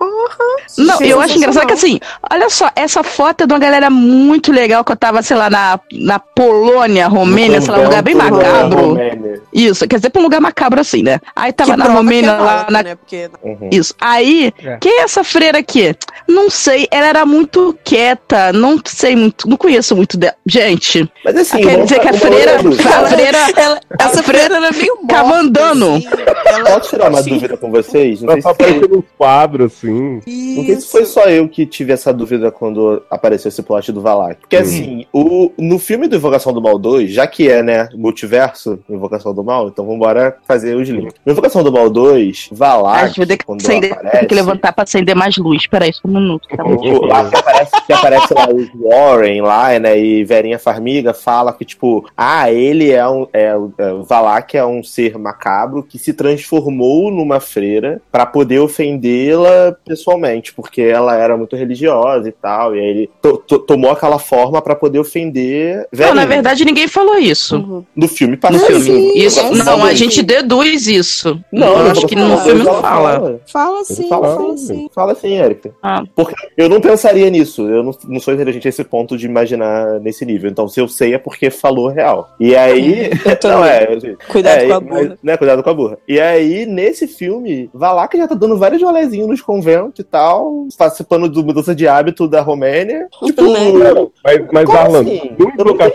Não, eu acho engraçado que assim, olha só, essa foto é de uma galera muito legal que eu tava, sei lá, na, na Polônia, Romênia, sei lá, um lugar bem da macabro. Romênia. Isso, quer dizer, pra um lugar macabro assim, né? Aí tava Que na Romênia, é lá na. né? Porque Uhum. Isso. Aí, É. quem é essa freira aqui? Não sei, ela era muito quieta, não sei muito, não conheço muito dela. Gente, Mas assim, quer dizer que a freira, a freira ela, essa freira era meio morta, ficava andando. assim, ela- Posso tirar uma dúvida com vocês? Não Ela sei, só se foi, apareceu nos quadros, assim. não sei se foi só eu que tive essa dúvida quando apareceu esse plot do Valak. Porque Hum. assim, o, no filme do Invocação do Mal 2, já que é, né, multiverso, Invocação do Mal, então vambora fazer os links. No Invocação do Mal 2, a Valak, gente vai ter que, quando acender, aparece... tem que levantar pra acender mais luz. Peraí, só um minuto. Tá bom? O- lá que aparece, que aparece lá os Warren lá, né? E Verinha Farmiga fala que, tipo, ah, ele é um. É, o- é, o Valak é um ser macabro que se transformou numa freira pra poder ofendê-la pessoalmente, porque ela era muito religiosa e tal. E aí ele to- to- tomou aquela forma pra poder ofender Não, Verinha. na verdade, ninguém falou isso. Uhum. No filme No passou filme. assim. Isso, é não, a sim. gente deduz isso. Não, eu não acho que falar, no filme não fala. Fala sim, Fala fala assim, sim. fala assim, Érica. Ah. Porque eu não pensaria nisso. Eu não, não sou inteligente a esse ponto de imaginar nesse nível. Então, se eu sei, é porque falou real. E aí. não, é. Cuidado é, com a mas, bunda. né, cuidado com a burra. E aí, nesse filme, Valak já tá dando vários rolezinhos nos conventos e tal, participando do mudança de hábito da Romênia. Tipo, Né? Mas, mas Como Arlan,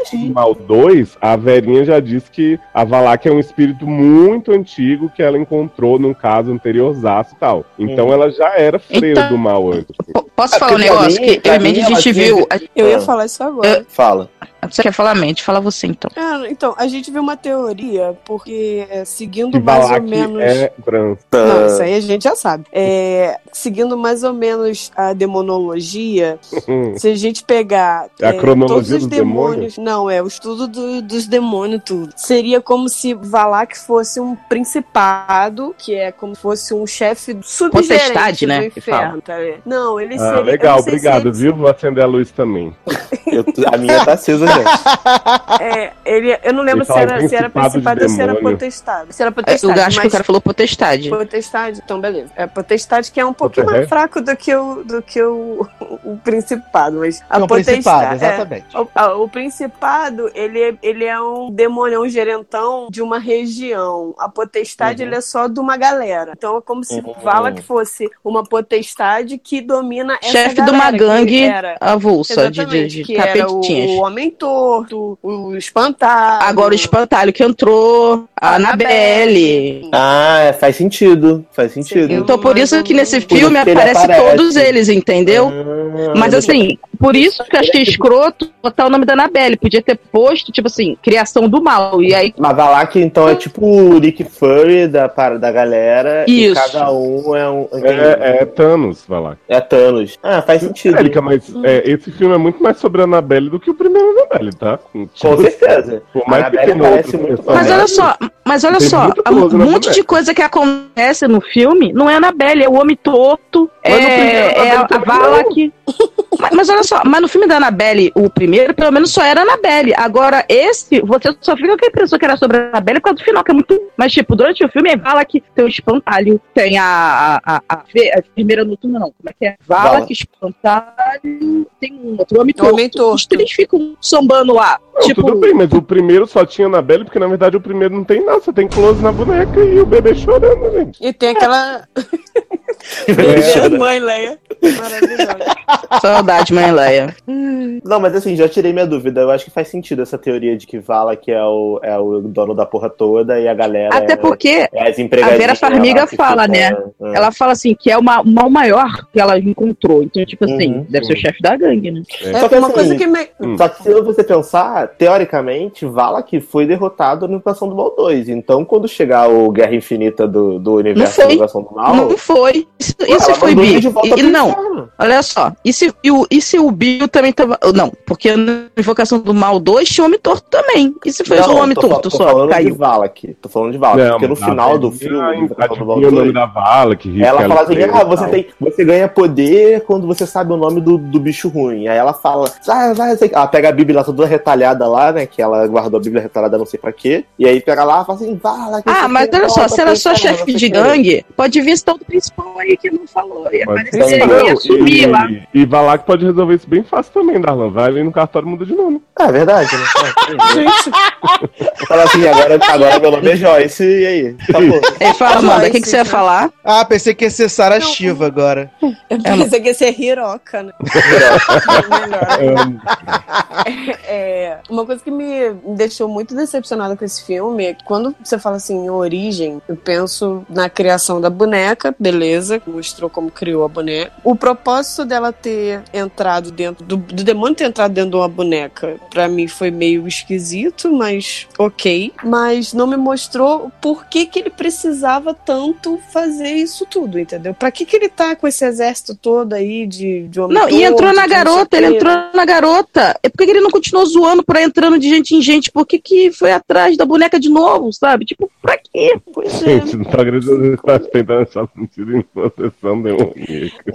assim? no Mal 2, a Verinha já disse que a Valak é um espírito muito antigo que ela encontrou num caso anteriorzaço e tal. Então Hum. ela já era freira Então- do mal antes. P- Posso É, falar um negócio mim- que eu e Mandy a gente viu. Eu ia falar isso agora. Fala. Você quer falar, Mandy? Fala você então. Ah, então, a gente viu uma teoria, porque é, seguindo Que mais ou menos. é trans. Não, isso aí a gente já sabe. É, seguindo mais ou menos a demonologia, se a gente pegar É a é, cronologia todos os dos demônios, não, é o estudo do- dos demônios, tudo. Seria como se Valak fosse um principado, que é como se fosse um chefe subgerente Potestade, né, do inferno. Tá não, ele Ah, seria. legal, não sei se obrigado, ele- viu? Vou acender a luz também. Eu- a minha tá acesa já. É, ele, eu não lembro Ele se era, se era principado ou se era demônio. potestade. Se era É, potestade. Eu acho que o mas- cara falou potestade. Potestade, então beleza. É potestade que é um pouquinho mais Potestade? fraco do que o, do que o, o principado, mas a É um potestade. principado, é. Exatamente. O, a- o principado, ele, é- ele é um demônio, um gerentão de uma região. A potestade, Uhum. ele é só de uma galera. Então é como se Uhum. fala que fosse uma potestade que domina essa Chefe de uma gangue era- avulsa de, de, de que era o, capetinhas. o Homem Torto, o Espantalho. Agora o espantalho que entrou, a Annabelle. Ah, é, faz sentido. Faz sentido. Então por isso que nesse Por filme aparece aparece. todos eles, entendeu? Ah, Mas assim, por isso que eu achei escroto botar o nome da Annabelle. Podia ter posto, tipo assim, criação do mal. E aí. Mas Valak, então, é tipo o Nick Fury da, para- da galera. Isso. E cada um é um. É, é Thanos, vai lá. É Thanos. Ah, faz sentido. Érica, mas é, esse filme é muito mais sobre a Annabelle do que o primeiro Annabelle, tá? Com Tipo, certeza. Por mais que tenha muito. Mas olha só, mas olha Tem só, um monte de coisa que acontece no filme não é a Annabelle, é o Homem Torto, Mas no primeiro é, é a, Annabelle a. Mas, mas olha só, mas no filme da Annabelle, o primeiro, pelo menos só era a Annabelle. Agora, esse, você só fica com a impressão que era sobre a Annabelle por causa do final, que é muito. Mas, tipo, durante o filme é Valak, tem o espantalho, tem a, a, a, a, fe- a primeira noturna, não. Como é que é? Vala. Valak, espantalho, tem um outro, Homem Torto. Os três ficam sambando lá. Não, tipo, tudo bem, mas o primeiro só tinha Annabelle, porque na verdade o primeiro não tem nada, só tem close na boneca e o bebê chorando, gente. E tem aquela É. mãe Leia maravilhosa. saudade, mãe Leia. Não, mas assim, já tirei minha dúvida. Eu acho que faz sentido essa teoria de que Vala que é o, é o dono da porra toda e a galera. Até é, porque é as a Vera Farmiga fala, né? é. Ela fala assim que é o ma- o mal maior que ela encontrou. Então, tipo assim, Uhum, deve ser o chefe da gangue, né? É Só que uma assim, coisa que me... Hum. Só que se você pensar, teoricamente, Vala que foi derrotado na Invocação do Mal 2. Então, quando chegar o Guerra Infinita do, do universo da Invocação do Mal, Não foi. Isso, ué, isso foi mandou ele Bi. de volta E, e não, inferno. olha só. E se, e, o, e se o Bill também tava. Não, porque na Invocação do Mal 2 tinha o Homem Torto também. E se foi Não, só o Homem tô, Torto tô só? falando de Caiu. Valak. Tô falando de Valak. porque no mas final do filme, Invocação do Mal adivinha o nome 2, da vala que risca ela fala assim: ah, você, tem, você ganha poder quando você sabe o nome do, do bicho ruim. Aí ela fala, ah, vai, ela pega a Bíblia lá toda retalhada lá, né? Que ela guardou a Bíblia retalhada não sei pra quê. E aí pega lá e fala assim, Vala. que Ah, mas tem olha só, se era pro só chefe de sei o quê." gangue, pode vir esse tal do principal aí que não falou. Pode aparecer e não, ia sumir lá. e, e Valak pode resolver isso bem fácil também, Darlan. Vai ali no cartório e muda de nome. É verdade, né? É. Gente, Fala assim, agora, agora meu nome é Joyce, e aí? Acabou. Ele fala, Amanda, o que, que você ia falar? Ah, pensei que ia ser Sara Shiva agora. eu pensei que ia ser Hiroka, né? Melhor. É, uma coisa que me deixou muito decepcionada com esse filme é que quando você fala assim em origem, eu penso na criação da boneca, beleza, mostrou como criou a boneca. O propósito dela ter entrado dentro do, do demônio ter entrado dentro de uma boneca, pra mim foi meio esquisito, mas ok. Mas não me mostrou por que que ele precisava tanto fazer isso tudo, entendeu? Pra que que ele tá com esse exército todo aí de, de homem Não, e entrou na garota, ele entrou na garota. É por que ele não continuou zoando aí entrando de gente em gente? Por que, que foi atrás da boneca de novo, sabe? Tipo, pra quê? Pois é. Gente, não tá acreditando que tá tentando achar sentido em possessão demoníaca.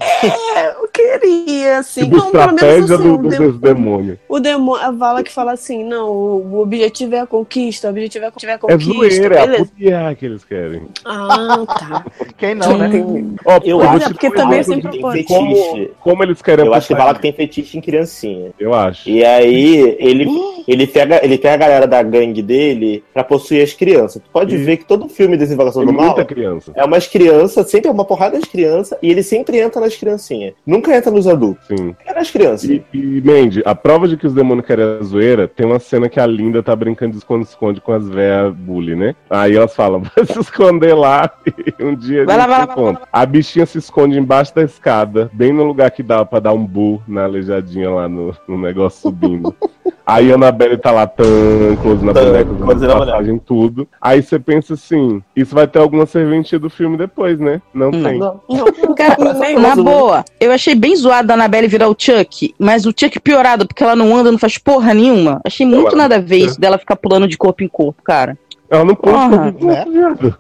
É, eu queria, assim. Tipo, não, pelo menos estratégia assim, do, o, do, desse demônio. o demônio, a Vala que fala assim, não, o, o objetivo é a conquista, o objetivo é a, é a É conquista. zoeira, é a beleza. putear que eles querem. Ah, tá. Quem não, né? Entendi. Ó, Eu acho porque um também exemplo sempre de pode. Como, como eles querem Eu acho que Vala que tem fetiche em criancinha. Eu acho. E aí, ele, ele, pega, ele pega a galera da gangue dele pra possuir as crianças. Tu pode ver que todo filme de Invocação do Mal muita criança. é umas crianças, sempre é uma porrada de crianças, e ele sempre entra nas criancinhas. Nunca entra nos adultos. Sim. É nas crianças. E, e Mandy, a prova de que os demônios querem a zoeira, tem uma cena que a Linda tá brincando de esconde-esconde com as véias bully, né? Aí elas falam, vai se esconder lá e um dia a Vai lá, gente vai lá, vai lá. A bichinha se esconde embaixo da escada, bem no lugar que dá pra dar um bu na aleijadinha lá no, no negócio subindo. Aí a Annabelle tá lá, tan, close na Tan, boneca, close na passagem, tudo. Aí você pensa assim, isso vai ter alguma serventia do filme depois, né? Não Não. tem. Não. Cara, Nem na né? boa, eu achei bem zoado da Annabelle virar o Chuck, mas o Chuck piorado, porque ela não anda, não faz porra nenhuma. Achei muito Ela- nada a ver isso dela ficar pulando de corpo em corpo, cara. Ela não pode Porra, ficar né?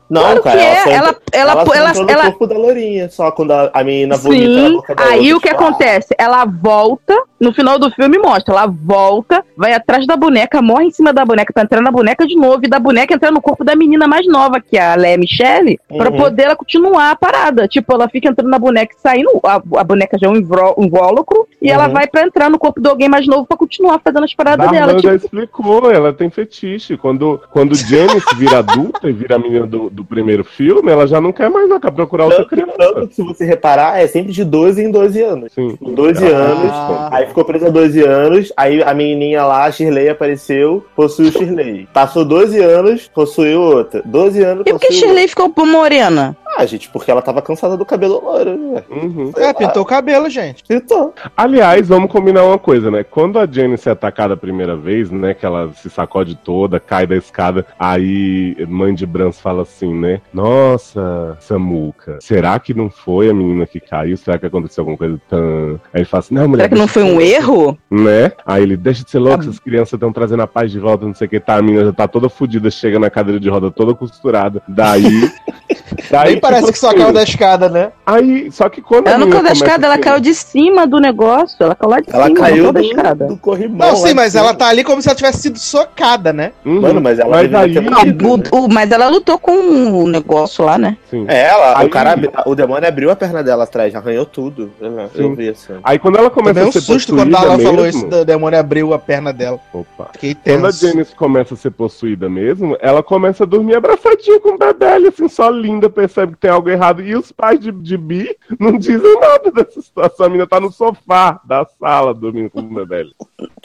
Não, Claro cara, que é, entra- ela, ela, ela, ela, ela, corpo da lourinha, só quando a, a menina vomita na Sim, boca da aí outra, o que tipo, ah, acontece? Ela volta, no final do filme mostra, ela volta, vai atrás da boneca, morre em cima da boneca pra entrar na boneca de novo, e da boneca entrar no corpo da menina mais nova, que é a Léa Michelle, pra Uhum. poder ela continuar a parada. Tipo, ela fica entrando na boneca e saindo, a, a boneca já é um invólucro, e ela Uhum. vai pra entrar no corpo de alguém mais novo pra continuar fazendo as paradas dela. Darlan já Tipo, explicou, ela tem fetiche. Quando, quando Janice vira adulta e vira a menina do, do primeiro filme, ela já não quer mais não, quer procurar outra criança. tanto que se você reparar, é sempre de 12 em 12 anos. Sim. Com 12 Ah. anos, aí ficou presa 12 anos, aí a menininha lá, a Shirley, apareceu, possuiu Shirley. Passou 12 anos, possuiu outra. 12 anos, e por que Shirley ficou morena? Ah, gente, porque ela tava cansada do cabelo loiro, né? Uhum. É, pintou o cabelo, gente. Pintou. Aliás, vamos combinar uma coisa, né? Quando a Janice é atacada a primeira vez, né? Que ela se sacode toda, cai da escada, aí mãe de Brans fala assim, né? Nossa, Samuca, será que não foi a menina que caiu? Será que aconteceu alguma coisa? Tã? Aí ele fala assim, não, mulher. Será que não foi um erro? né? Aí ele deixa de ser louco, essas crianças estão trazendo a paz de volta, não sei o que, tá? A menina já tá toda fodida, chega na cadeira de roda toda costurada. Daí. daí Nem parece tipo que só assim, caiu da escada, né? Aí, só que quando. Ela não caiu da escada, ela caiu de cima do negócio. Ela caiu lá de Ela cima, caiu da do, escada. do corrimão. Não, sim, mas ela tá ali como se ela tivesse sido socada, né? Uhum. Mano, mas ela Mas aí- ter Não, né? o- mas ela lutou com o negócio lá, né? Sim. É, ela, Aí- o cara, o demônio abriu a perna dela atrás, arranhou tudo. Eu, Sim. vi assim. Aí quando ela começa um a ser susto quando ela mesmo, falou isso, o demônio abriu a perna dela. Opa. Fiquei Quando a tenso. Janice começa a ser possuída mesmo, ela começa a dormir abraçadinha com o Bebele, assim, só linda, percebe que tem algo errado. E os pais de, de Bi não dizem nada dessa situação. A menina tá no sofá da sala dormindo com o Bebele.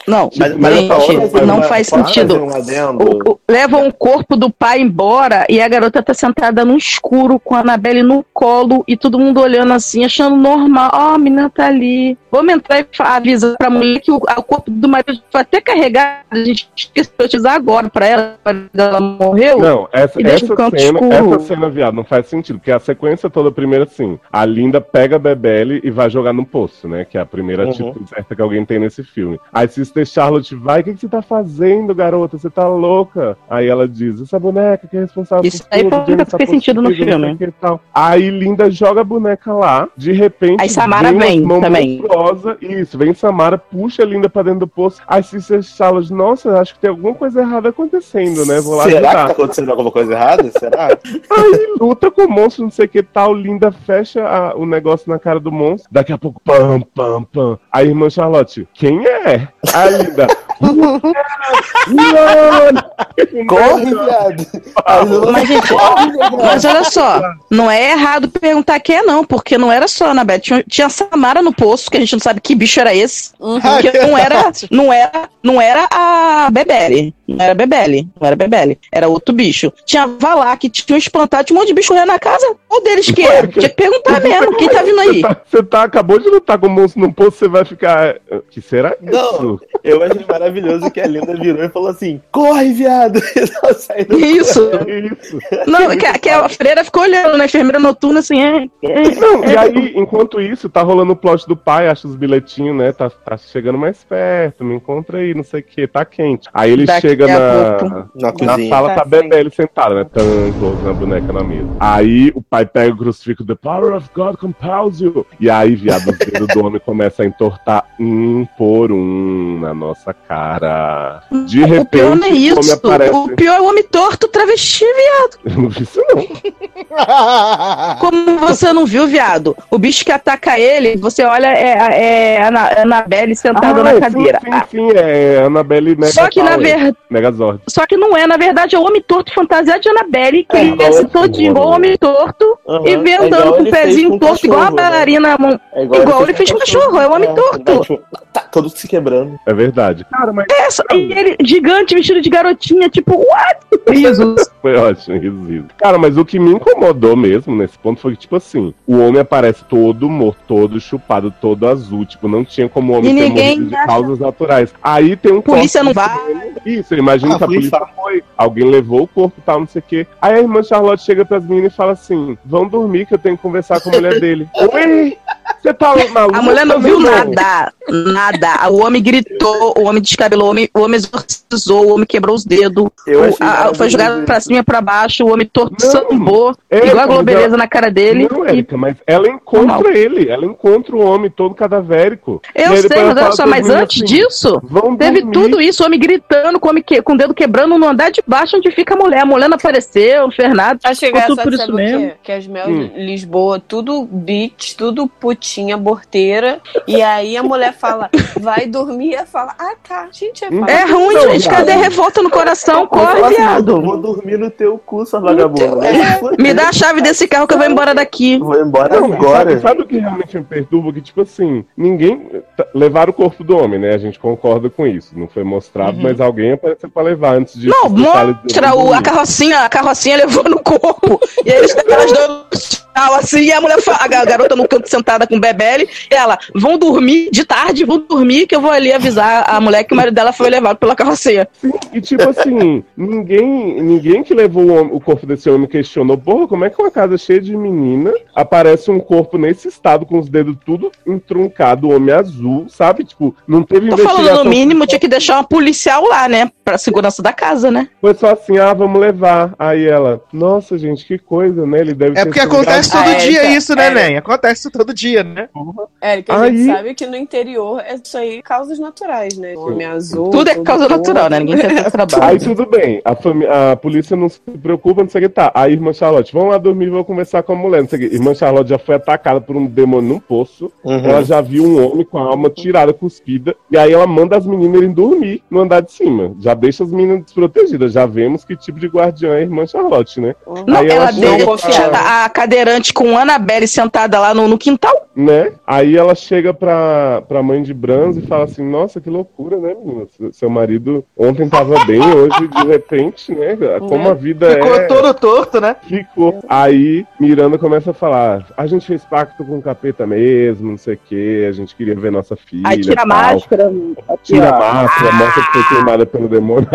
Não, Mas, mas gente, mas não faz sentido. Um adendo? O- o- levam corpo do pai embora e a garota tá sentada no escuro com a Anabelle no colo e todo mundo olhando assim, achando normal. Ó, a menina tá ali. Vamos entrar e avisar pra mulher que o, o corpo do marido foi até carregado. A gente esqueceu de usar agora pra ela, ela morreu. Não, essa, essa cena, escuro. essa cena, viado, não faz sentido. Porque a sequência toda, primeiro assim, a Linda pega a Bebele e vai jogar no poço, né? Que é a primeira Uhum. atitude certa que alguém tem nesse filme. Aí Sister Charlotte vai, o que, que você tá fazendo, garota? Você tá louca? Aí ela diz, essa boneca que é responsável Isso por aí tudo, foi o Janice que tá fez sentido no filme. que e tal. Aí Linda joga a boneca lá, de repente. Aí Samara vem mãos também. monstruosas, Isso, vem Samara, puxa a Linda pra dentro do poço. Aí Sister Charlotte, nossa, acho que tem alguma coisa errada acontecendo, né? Vou lá Será que ajudar. tá acontecendo alguma coisa errada? Será? Aí luta com o monstro, não sei o que tal. Linda fecha a- o negócio na cara do monstro. Daqui a pouco, pam, pam, pam. Aí, irmã Charlotte, quem é? A Linda. Não! Corre, viado! Mas, gente, mas olha só, não é errado perguntar quem é, não, porque não era só a Anabelle. Tinha, tinha a Samara no poço, que a gente não sabe que bicho era esse. Porque não era, não era, não era a Bebele. Não era Bebele. Não era Bebele. Era outro bicho. Tinha Valak, tinha um espantado, tinha um monte de bicho correndo na casa. Qual deles que é? Tinha que perguntar mesmo, quem tá vindo aí? Você tá, você tá- acabou de lutar com o monstro no poço, você vai ficar. Que será isso? Não, eu achei maravilhoso que a Linda virou e falou assim: corre, viado! Saiu do Isso. Isso. Não, que, a- que a freira ficou olhando, né? Enfermeira noturna, assim, é. é. Não, e aí, enquanto isso, tá rolando o plot do pai, acha os bilhetinhos, né? Tá, tá chegando mais perto, me encontra aí, não sei o que, tá quente. Aí ele Daqui chega a na, pouco. Na na cozinha. sala, tá Tá bebê ele sentado, né? Tan, close na boneca na mesa. Aí o pai pega o crucifixo, The power of God compels you. E aí, viado, os dedos do homem começam a entortar um por um na nossa cara. De O repente, pior não é o homem isso. aparece. O pior é o homem torto travesti, viado. Eu não vi isso, não. Como você não viu, viado? O bicho que ataca ele, você olha, é, é a Ana- Anabelle sentada Ah, na sim, cadeira. Sim, sim, é Annabelle Mega Só que, na Power, ver... Megazord. Só que não é, na verdade, é o homem torto fantasiado de Annabelle, que É, ele igual desce esse todinho, igual o homem torto, Aham, e vem é andando igual com o pezinho com torto, igual a cachorro, né? bailarina. mão- É Igual ele fez com cachorro, é o homem torto. Tá todo se quebrando. É verdade. Cara, mas É, só- e ele gigante, vestido de garotinha, tipo, what? Risos. Foi ótimo, riso, riso. Cara, mas o que me incomodou mesmo nesse ponto foi que, tipo assim, o homem aparece todo morto, todo chupado, todo azul. Tipo, não tinha como o homem E ter ninguém morrido de acha- causas naturais. Aí tem um Polícia não vai. Isso, eu imagino Ah, que a polícia foi. Alguém levou o corpo e tal, não sei o quê. Aí a irmã Charlotte chega pras meninas e fala assim: vão dormir que eu tenho que conversar com a mulher dele. Oi! Você tá maluco? A mulher não viu nada, nada. O homem gritou, o homem descabelou, o homem, o homem exorcizou, o homem quebrou os dedos, Eu o- a- foi jogado pra cima e pra baixo, o homem sambou, É, igual a globeleza na cara dele. Não, e- Érica, mas ela encontra Normal. ele, ela encontra o homem todo cadavérico. Eu sei, mas olha só, mas antes assim, disso, teve dormir. tudo isso, o homem gritando, com, o homem que- com o dedo quebrando no andar de baixo onde fica a mulher. A mulher não apareceu, não fez nada. Acho Ficou tudo engraçado, por isso o mesmo. quê? Que as Mel Hum. de Lisboa, tudo bitch, tudo putinha, borteira. E aí a mulher fala, vai dormir. Ela fala, ah tá, gente, é Hum. É ruim, Não, gente. Cadê a revolta no coração? Corre, assim, viado. Vou dormir no teu cu, sua vagabunda. Me dá a chave desse carro que eu vou embora daqui. Vou embora Não, agora. Sabe, sabe o que realmente me perturba? Que, tipo assim, ninguém. tá- Levaram o corpo do homem, né? A gente concorda com isso. Não foi mostrado, mas alguém apareceu pra levar antes de. Não, mostra o, a carrocinha, a carrocinha levou no corpo. E aí eles elas dois quintal, assim, e a mulher, fa- a ga- garota no canto sentada com Bebele, e ela, vão dormir de tarde, vão dormir, que eu vou ali avisar a mulher que o marido dela foi levado pela carroceia. E tipo assim, ninguém, ninguém que levou o, o corpo desse homem questionou, porra, como é que uma casa cheia de menina aparece um corpo nesse estado com os dedos tudo entroncado, homem azul, sabe? Tipo, não teve Tô falando, no mínimo, tinha que deixar uma policial lá, né, pra segurança da casa, né? Foi só assim, ah, vamos levar. Aí ela, nossa, gente, que coisa, né? Ele deve É ter porque acontece todo Ah, dia Érica, isso, né, Érica. Nen? Acontece todo dia, né? Érica, a Aí- gente sabe que no interior é isso aí causas naturais, né? Homem azul. Tudo é causa natural, né? Ninguém tem tanto trabalho. Aí tudo bem, a, fami- a polícia não se preocupa, não sei o que tá. Aí, irmã Charlotte, vamos lá dormir, vou conversar com a mulher, não sei o que. Irmã Charlotte já foi atacada por um demônio num poço. Uhum. Ela já viu um homem com a alma tirada, cuspida. E aí ela manda as meninas irem dormir no andar de cima. Já deixa as meninas desprotegidas. Já vemos que tipo de guardiã é a irmã Charlotte, né? Não, Aí ela chega deixa pra- a cadeirante com Annabelle sentada lá no, no quintal. Né? Aí ela chega pra, pra mãe de Brans e fala assim: Nossa, que loucura, né, menina? Seu- marido ontem tava bem, hoje de repente, né? Como a vida Ficou é. todo torto, né? Ficou. Aí Miranda começa a falar: A gente fez pacto com o capeta mesmo, não sei o quê, a gente queria ver nossa filha. Aí tira a máscara. Tira a máscara, mostra que foi queimada pelo demônio.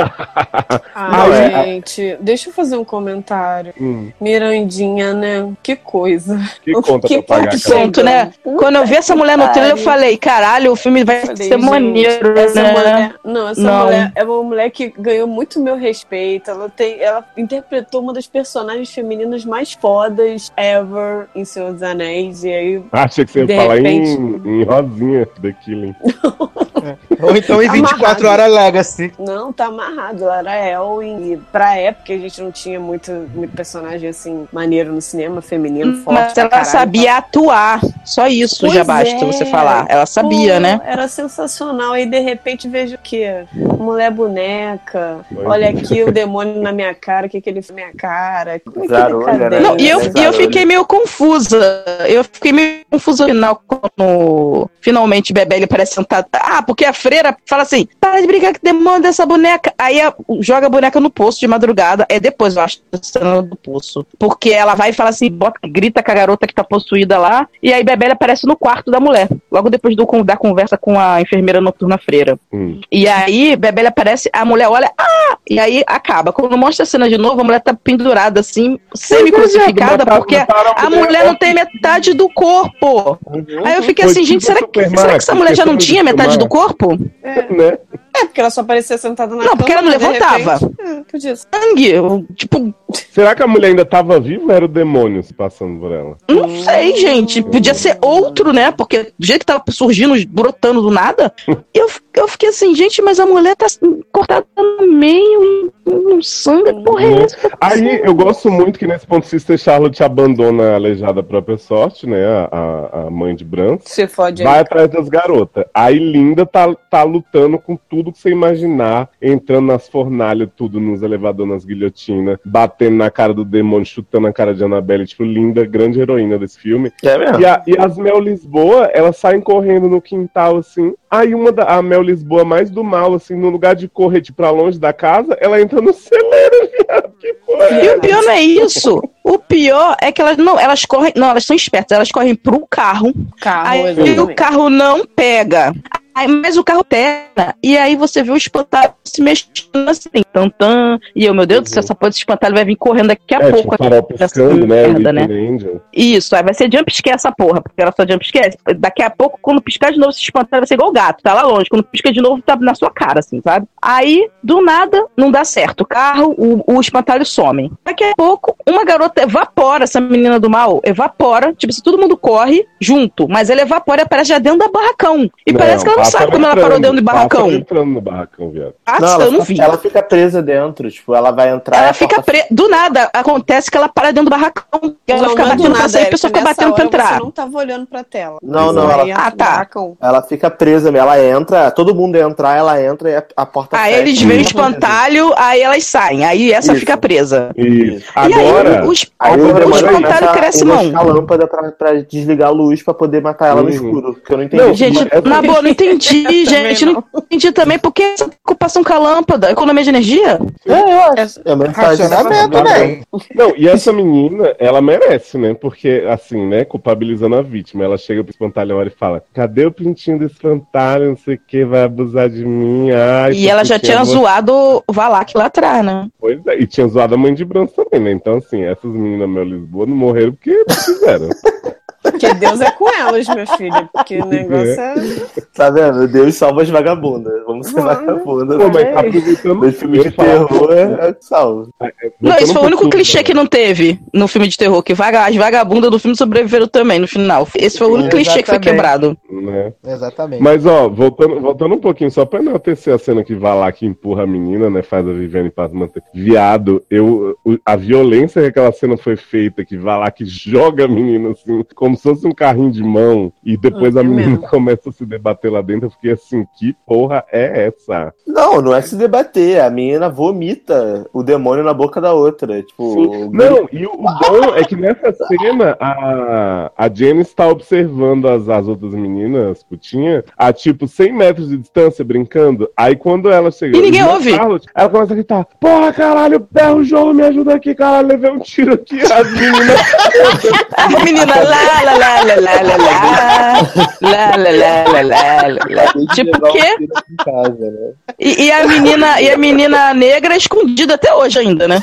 Ah, Não, é- gente, deixa eu fazer um comentário. Hum, Mirandinha, né? Que coisa. que conta Que pra pagar ponto aquela. Ponto, né? Quando eu vi essa mulher no trailer, eu falei, caralho, o filme vai Falei, ser maneiro, essa né? mulher, não, essa Não. mulher é uma mulher que ganhou muito meu respeito. Ela tem, ela interpretou uma das personagens femininas mais fodas ever em Senhor dos Anéis. E aí, Achei que você ia falar repente- em, em Rosinha, The Killing. Ou então em 24 horas Legacy. não, tá amarrado. Ela era Elwin. E pra época a gente não tinha muito, muito personagem assim maneiro no cinema, feminino, forte. Mas ela caralho. sabia atuar. Só isso Pois já basta é. você falar. Ela sabia, Pô, né? Era sensacional. E de repente vejo o quê? Mulher boneca. Pois Olha é. aqui o demônio na minha cara. O que, que ele fez na minha cara? Como é que Zarolha, né? Não, e eu, eu fiquei meio confusa. Eu fiquei meio confusa no final quando finalmente Bebé ele parece sentado. Ah, porque a freira fala assim: para de brincar com o demônio dessa boneca. Aí a- joga a boneca no poço de madrugada. É depois, eu acho, a cena do poço. Porque ela vai e fala assim: bota, grita com a garota que tá possuída lá. E aí Bebé ele aparece no quarto da mulher. Logo depois do, da conversa com a enfermeira noturna freira. Hum. E aí, Bebel aparece, a mulher olha, ah! E aí acaba. Quando mostra a cena de novo, a mulher tá pendurada assim, semi-crucificada, Mataram- porque a mulher não tem metade do corpo. Aí eu fiquei assim, gente, será que, será que essa mulher já não tinha metade do corpo? né? É, porque ela só aparecia sentada na Não, porque cama, ela não levantava. repente- É, podia. Sangue, eu, tipo, Será que a mulher ainda tava viva ou era o demônio se passando por ela? não sei, gente. Podia ser outro, né? Porque do jeito que tava surgindo, brotando do nada, eu, eu fiquei assim, gente, mas a mulher tá cortada no meio não sangue, porra é essa? Aí eu gosto muito que nesse ponto Sister Charlotte abandona a aleijada própria sorte, né? A, a- a mãe de Bran. Se fode Vai aí. atrás das garotas. Aí Linda tá, tá lutando com tudo que você imaginar, entrando nas fornalhas, tudo nos elevadores, nas guilhotinas, batendo na cara do demônio, chutando a cara de Annabelle. Tipo, Linda, grande heroína desse filme. É mesmo? E, a- e as Mel Lisboa, elas saem correndo no quintal, assim. Aí uma da a Mel Lisboa mais do mal, assim, no lugar de correr tipo, pra longe da casa, ela entra no celeiro, viado. Que porra é E o pior não é isso. O pior é que elas não, elas correm, não, elas são espertas, elas correm pro carro. Carro, Aí o exatamente. carro não pega. Aí, mas o carro pega. E aí você vê o espantalho se mexendo assim, tantan. E eu, meu Deus do céu, essa porra desse espantalho vai vir correndo daqui a É, pouco. tipo, farol aqui, piscando, né? merda, né? Isso, aí vai ser jump scare essa porra, porque ela só jump scare. Daqui a pouco, quando piscar de novo, esse espantalho vai ser igual o gato, tá lá longe. Quando pisca de novo, tá na sua cara, assim, sabe? Aí, do nada, não dá certo. O carro, o, o espantalho some. Daqui a pouco, uma garota evapora, essa menina do mal, evapora. Tipo, se todo mundo corre junto, mas ela evapora e aparece já dentro da barracão. E parece que ela não sabe como ela entrando, parou dentro do barracão. Pássaro entrando no barracão, viado. Ah, Não, eu ela, não fica- vi. ela fica presa dentro, tipo, ela vai entrar. Ela fica porta presa. Do nada, acontece que ela para dentro do barracão. E ela Não, fica não é do batendo pra nada, sair, a Érica, pessoa fica batendo pra entrar. Você não tava olhando pra tela. Não, não, ela- entra Ah, no tá. barracão. Ela fica presa, ela entra, todo mundo entrar, ela entra e a, porta Aí fecha. eles veem o espantalho, aí elas saem. Aí essa Isso. fica presa. Isso. e Agora, aí o, es- Aí o espantalho cresce mão. a lâmpada pra, pra desligar a luz pra poder matar ela no Uhum. escuro. Que eu não entendi. Não, Gente, na boa, não entendi entendi, gente. Não. entendi também porque essa ocupação com a lâmpada, economia de energia. É, eu acho. É uma Racionamento, né? Não, e essa menina, ela merece, né? Porque, assim, né, culpabilizando a vítima. Ela chega pro espantalhão e fala: cadê o pintinho do espantalho? Não sei o que, vai abusar de mim. Ai, E ela já tinha vou- zoado o Valak lá atrás, né? Pois é, e tinha zoado a mãe de Bronze também, né? Então, assim, essas meninas, meu Lisboa, não morreram porque não fizeram. Porque Deus é com elas, meu filho. Porque o negócio é. Tá vendo? Deus salva as vagabundas. Vamos ser vagabundas. Pô, mas né? aproveitando Nos filmes de terror é, é que salva. Não, esse foi o único clichê que não teve no filme de terror, que vaga, as vagabundas do filme sobreviveram também no final. Esse foi o único clichê que foi quebrado. né? Exatamente. Mas, ó, voltando, voltando um pouquinho, só pra enaltecer a cena que vai lá que empurra a menina, né? Faz a Viviane Paz manter. Viado, eu, a violência que aquela cena foi feita, que vai lá que joga a menina assim, como se fosse um carrinho de mão, e depois Hum, a é menina mesmo. começa a se debater lá dentro. Eu fiquei assim, que porra é essa? Não, não é se debater. A menina vomita o demônio na boca da outra. Tipo, Não, e o, o bom é que nessa cena a, a Janice tá observando as, as outras meninas, putinha, a tipo 100 metros de distância, brincando. Aí quando ela chega. E ninguém ouve. Charlotte, ela começa a gritar: Porra, caralho, pé o jogo, me ajuda aqui, caralho, levei um tiro aqui. As meninas. A menina lá, lá, lá, lá, lá, lá, lá, lá, lá, lá, lá, lá, lá. Tipo o quê? um casa, né? E, e a menina, e a menina negra é escondida até hoje ainda, né?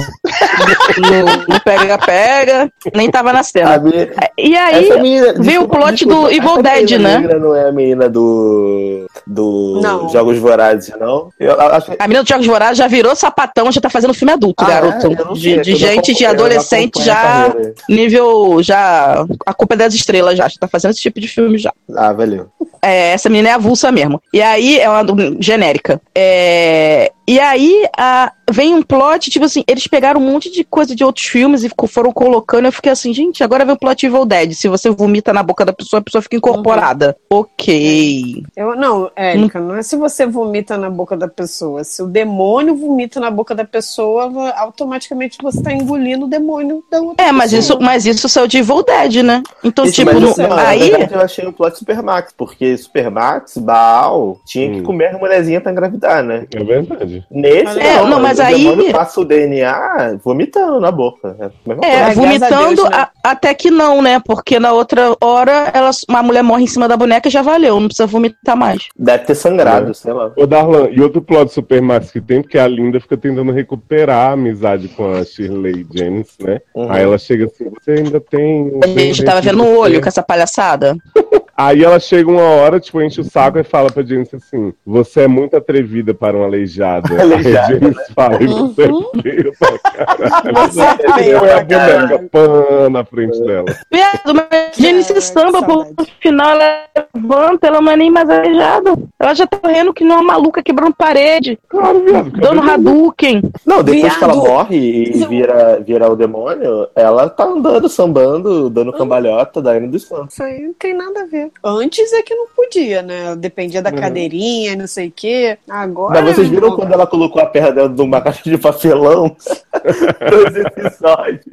No- No pega-pega, nem tava na cena. A menina- E aí, menina, veio o plot desculpa, do Evil essa Dead, menina né? negra não é a menina do. do Não. Jogos Vorazes, não? Eu acho que a menina do Jogos Vorazes já virou sapatão, já tá fazendo filme adulto, Ah, garoto. é? Não de de não gente, de não adolescente a já, nível, já, a culpa é das estrelas já, já tá fazendo esse tipo de filme já. Ah, valeu. É, essa menina é avulsa mesmo. E aí, é uma genérica. É, e aí, a- vem um plot, tipo assim, eles pegaram um monte de coisa de outros filmes e ficou- foram colocando. Eu fiquei assim, gente, agora vem o plot Evil Dead. Se você vomita na boca da pessoa, a pessoa fica incorporada. Ok. Eu, não, Érica, não é se você vomita na boca da pessoa. Se o demônio vomita na boca da pessoa, automaticamente você tá engolindo o demônio da outra É, mas pessoa. isso, mas isso saiu de Evil Dead, né? Então, Isso, tipo, mas no- assim, ó, aí. Eu achei o plot Supermax, porque Supermax, Baal, tinha que Hum. comer a mulherzinha pra engravidar, né? É verdade. Nesse, É, não, mas o aí- passa o DNA vomitando na boca. É É, vomitando a Deus, né? a- até que não, né? Porque na outra hora ela, uma mulher morre em cima da boneca e já valeu, não precisa vomitar mais. Deve ter sangrado, É. sei lá. Ô, Darlan, e outro plot Supermax que tem, porque a Linda fica tentando recuperar a amizade com a Shirley James, né? Uhum. Aí ela chega assim, você ainda tem. um A gente tava vendo no olho com essa palhaçada. Aí ela chega uma hora, tipo, enche o saco e fala pra Janice assim: Você é muito atrevida para uma aleijada. Aleijada, Aí a Janice fala, e você é feia pra caralho. Você é é a pra caralho. boneca pã na frente dela. Viado, mas Janice É, samba, no final ela levanta, ela não é nem mais aleijada. Ela já tá correndo que nem uma maluca quebrando parede, Claro, viado. dando Hadouken. Não, depois que ela Viado. morre e vira, vira o demônio, ela tá andando, sambando, dando cambalhota, daí dos santos. Isso aí não tem nada a ver. Antes é que não podia, né? Dependia da Uhum. cadeirinha, não sei o quê. Agora. Mas vocês viram não. quando ela colocou a perna dentro de uma caixa de papelão? Dois episódios.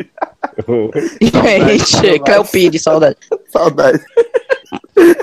Gente, Cleo Pires, saudade. Saudade.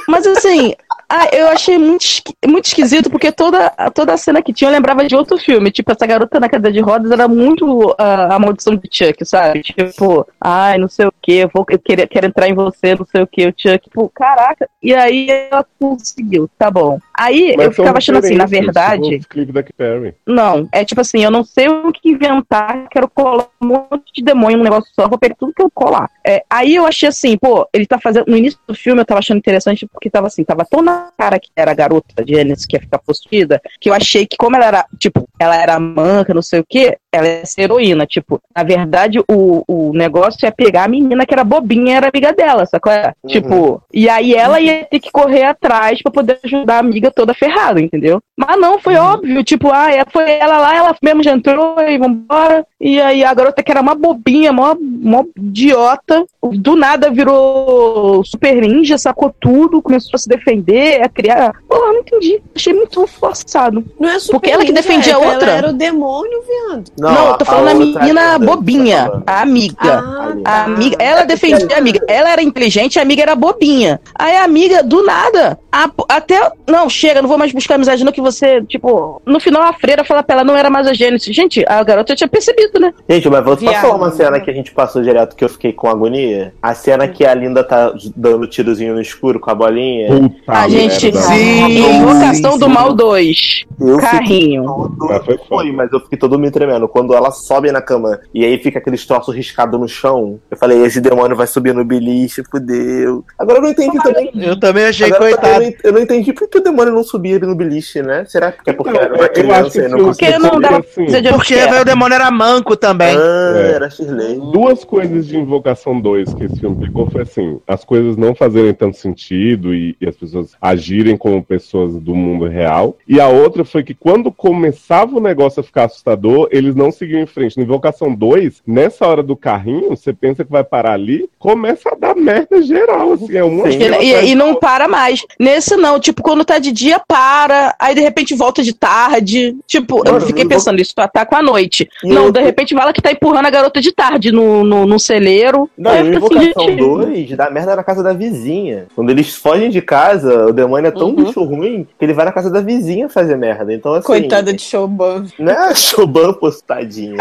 Mas assim, ah, eu achei muito, muito esquisito, porque toda, toda a cena que tinha eu lembrava de outro filme. Tipo, essa garota na cadeira de rodas era muito ah, a maldição de Chuck, sabe? Tipo, ai, não sei o que, eu, vou, eu quero, quero entrar em você, não sei o que, o Chuck, tipo, caraca. E aí ela conseguiu, tá bom. Aí Mas eu ficava achando assim, na verdade. tipo Perry. Não, é tipo assim, eu não sei o que inventar, quero colar um monte de demônio num negócio só, vou pegar tudo que eu colar. É, aí eu achei assim, pô, ele tá fazendo. No início do filme eu tava achando interessante porque tava assim, tava tão na cara que era a garota de que ia ficar possuída, que eu achei que, como ela era, tipo, ela era manca, não sei o quê, ela ia ser heroína. Tipo, na verdade, o, o negócio é pegar a menina que era bobinha era amiga dela, sacou? É? Uhum. Tipo, e aí ela ia ter que correr atrás pra poder ajudar a amiga toda ferrada, entendeu? Mas não, foi óbvio, tipo, ah, é- foi ela lá, ela mesmo já entrou e vambora. E aí a garota que era uma bobinha, mó, mó idiota, do nada virou super ninja, sacou tudo, começou a se defender, a criar. Pô, eu não entendi. Achei muito forçado. Não é super Porque ela que ninja, defendia a outra. Ela era o demônio, viado. Não, Não, eu tô a falando a outra menina você bobinha, tá falando. a amiga. Ah, A amiga, É ela defendia a amiga. Ela era inteligente, a amiga era bobinha. Aí a amiga, do nada, a- até. Não, chega, não vou mais buscar amizade, não, que você, tipo. No final a freira fala pra ela, não era mais a Gênesis. Gente, a garota tinha percebido, né? Gente, mas Viado. falar uma cena que a gente passou direto que eu fiquei com agonia? A cena que a Linda tá dando tirozinho no escuro com a bolinha. Puta a gente. merda. Sim, Invocação sim, do sim. Mal 2. Eu fiquei Carrinho. todo- Mas. Foi, mas eu fiquei todo me tremendo. Quando ela sobe na cama e aí fica aqueles troços riscados no chão, eu falei, esse demônio vai subir no beliche, fudeu. Agora eu não entendi também. Eu também achei, Agora, eu, coitado. não, eu não entendi por que o demônio não subia no beliche, né? Será que é porque Então, era uma eu criança e não Porque conseguia não Porque, dava assim, Porque o demônio era manco também. Ah, É. era Shirley. Duas coisas de Invocação 2 que esse filme pegou foi assim: as coisas não fazerem tanto sentido e, e as pessoas agirem como pessoas do mundo real. E a outra foi que quando começava o negócio a ficar assustador, eles não seguiam em frente. No Invocação 2, nessa hora do carrinho, você pensa que vai parar ali, começa a dar merda geral, assim, é uma Sim. E, e não para mais. Nesse não, tipo, quando tá de dia, para. Aí de repente volta de tarde. Tipo, eu fiquei pensando, isso ataca à noite. E não, eu- de repente fala que tá empurrando a garota de tarde no, no, no celeiro. Não, Aí e eu o fico assim, Invocação gente, 2 dá merda na casa da vizinha. Quando eles fogem de casa, o demônio é tão Uhum. bicho ruim que ele vai na casa da vizinha fazer merda. Então, assim. Coitada de showban. Não é Choban postadinha.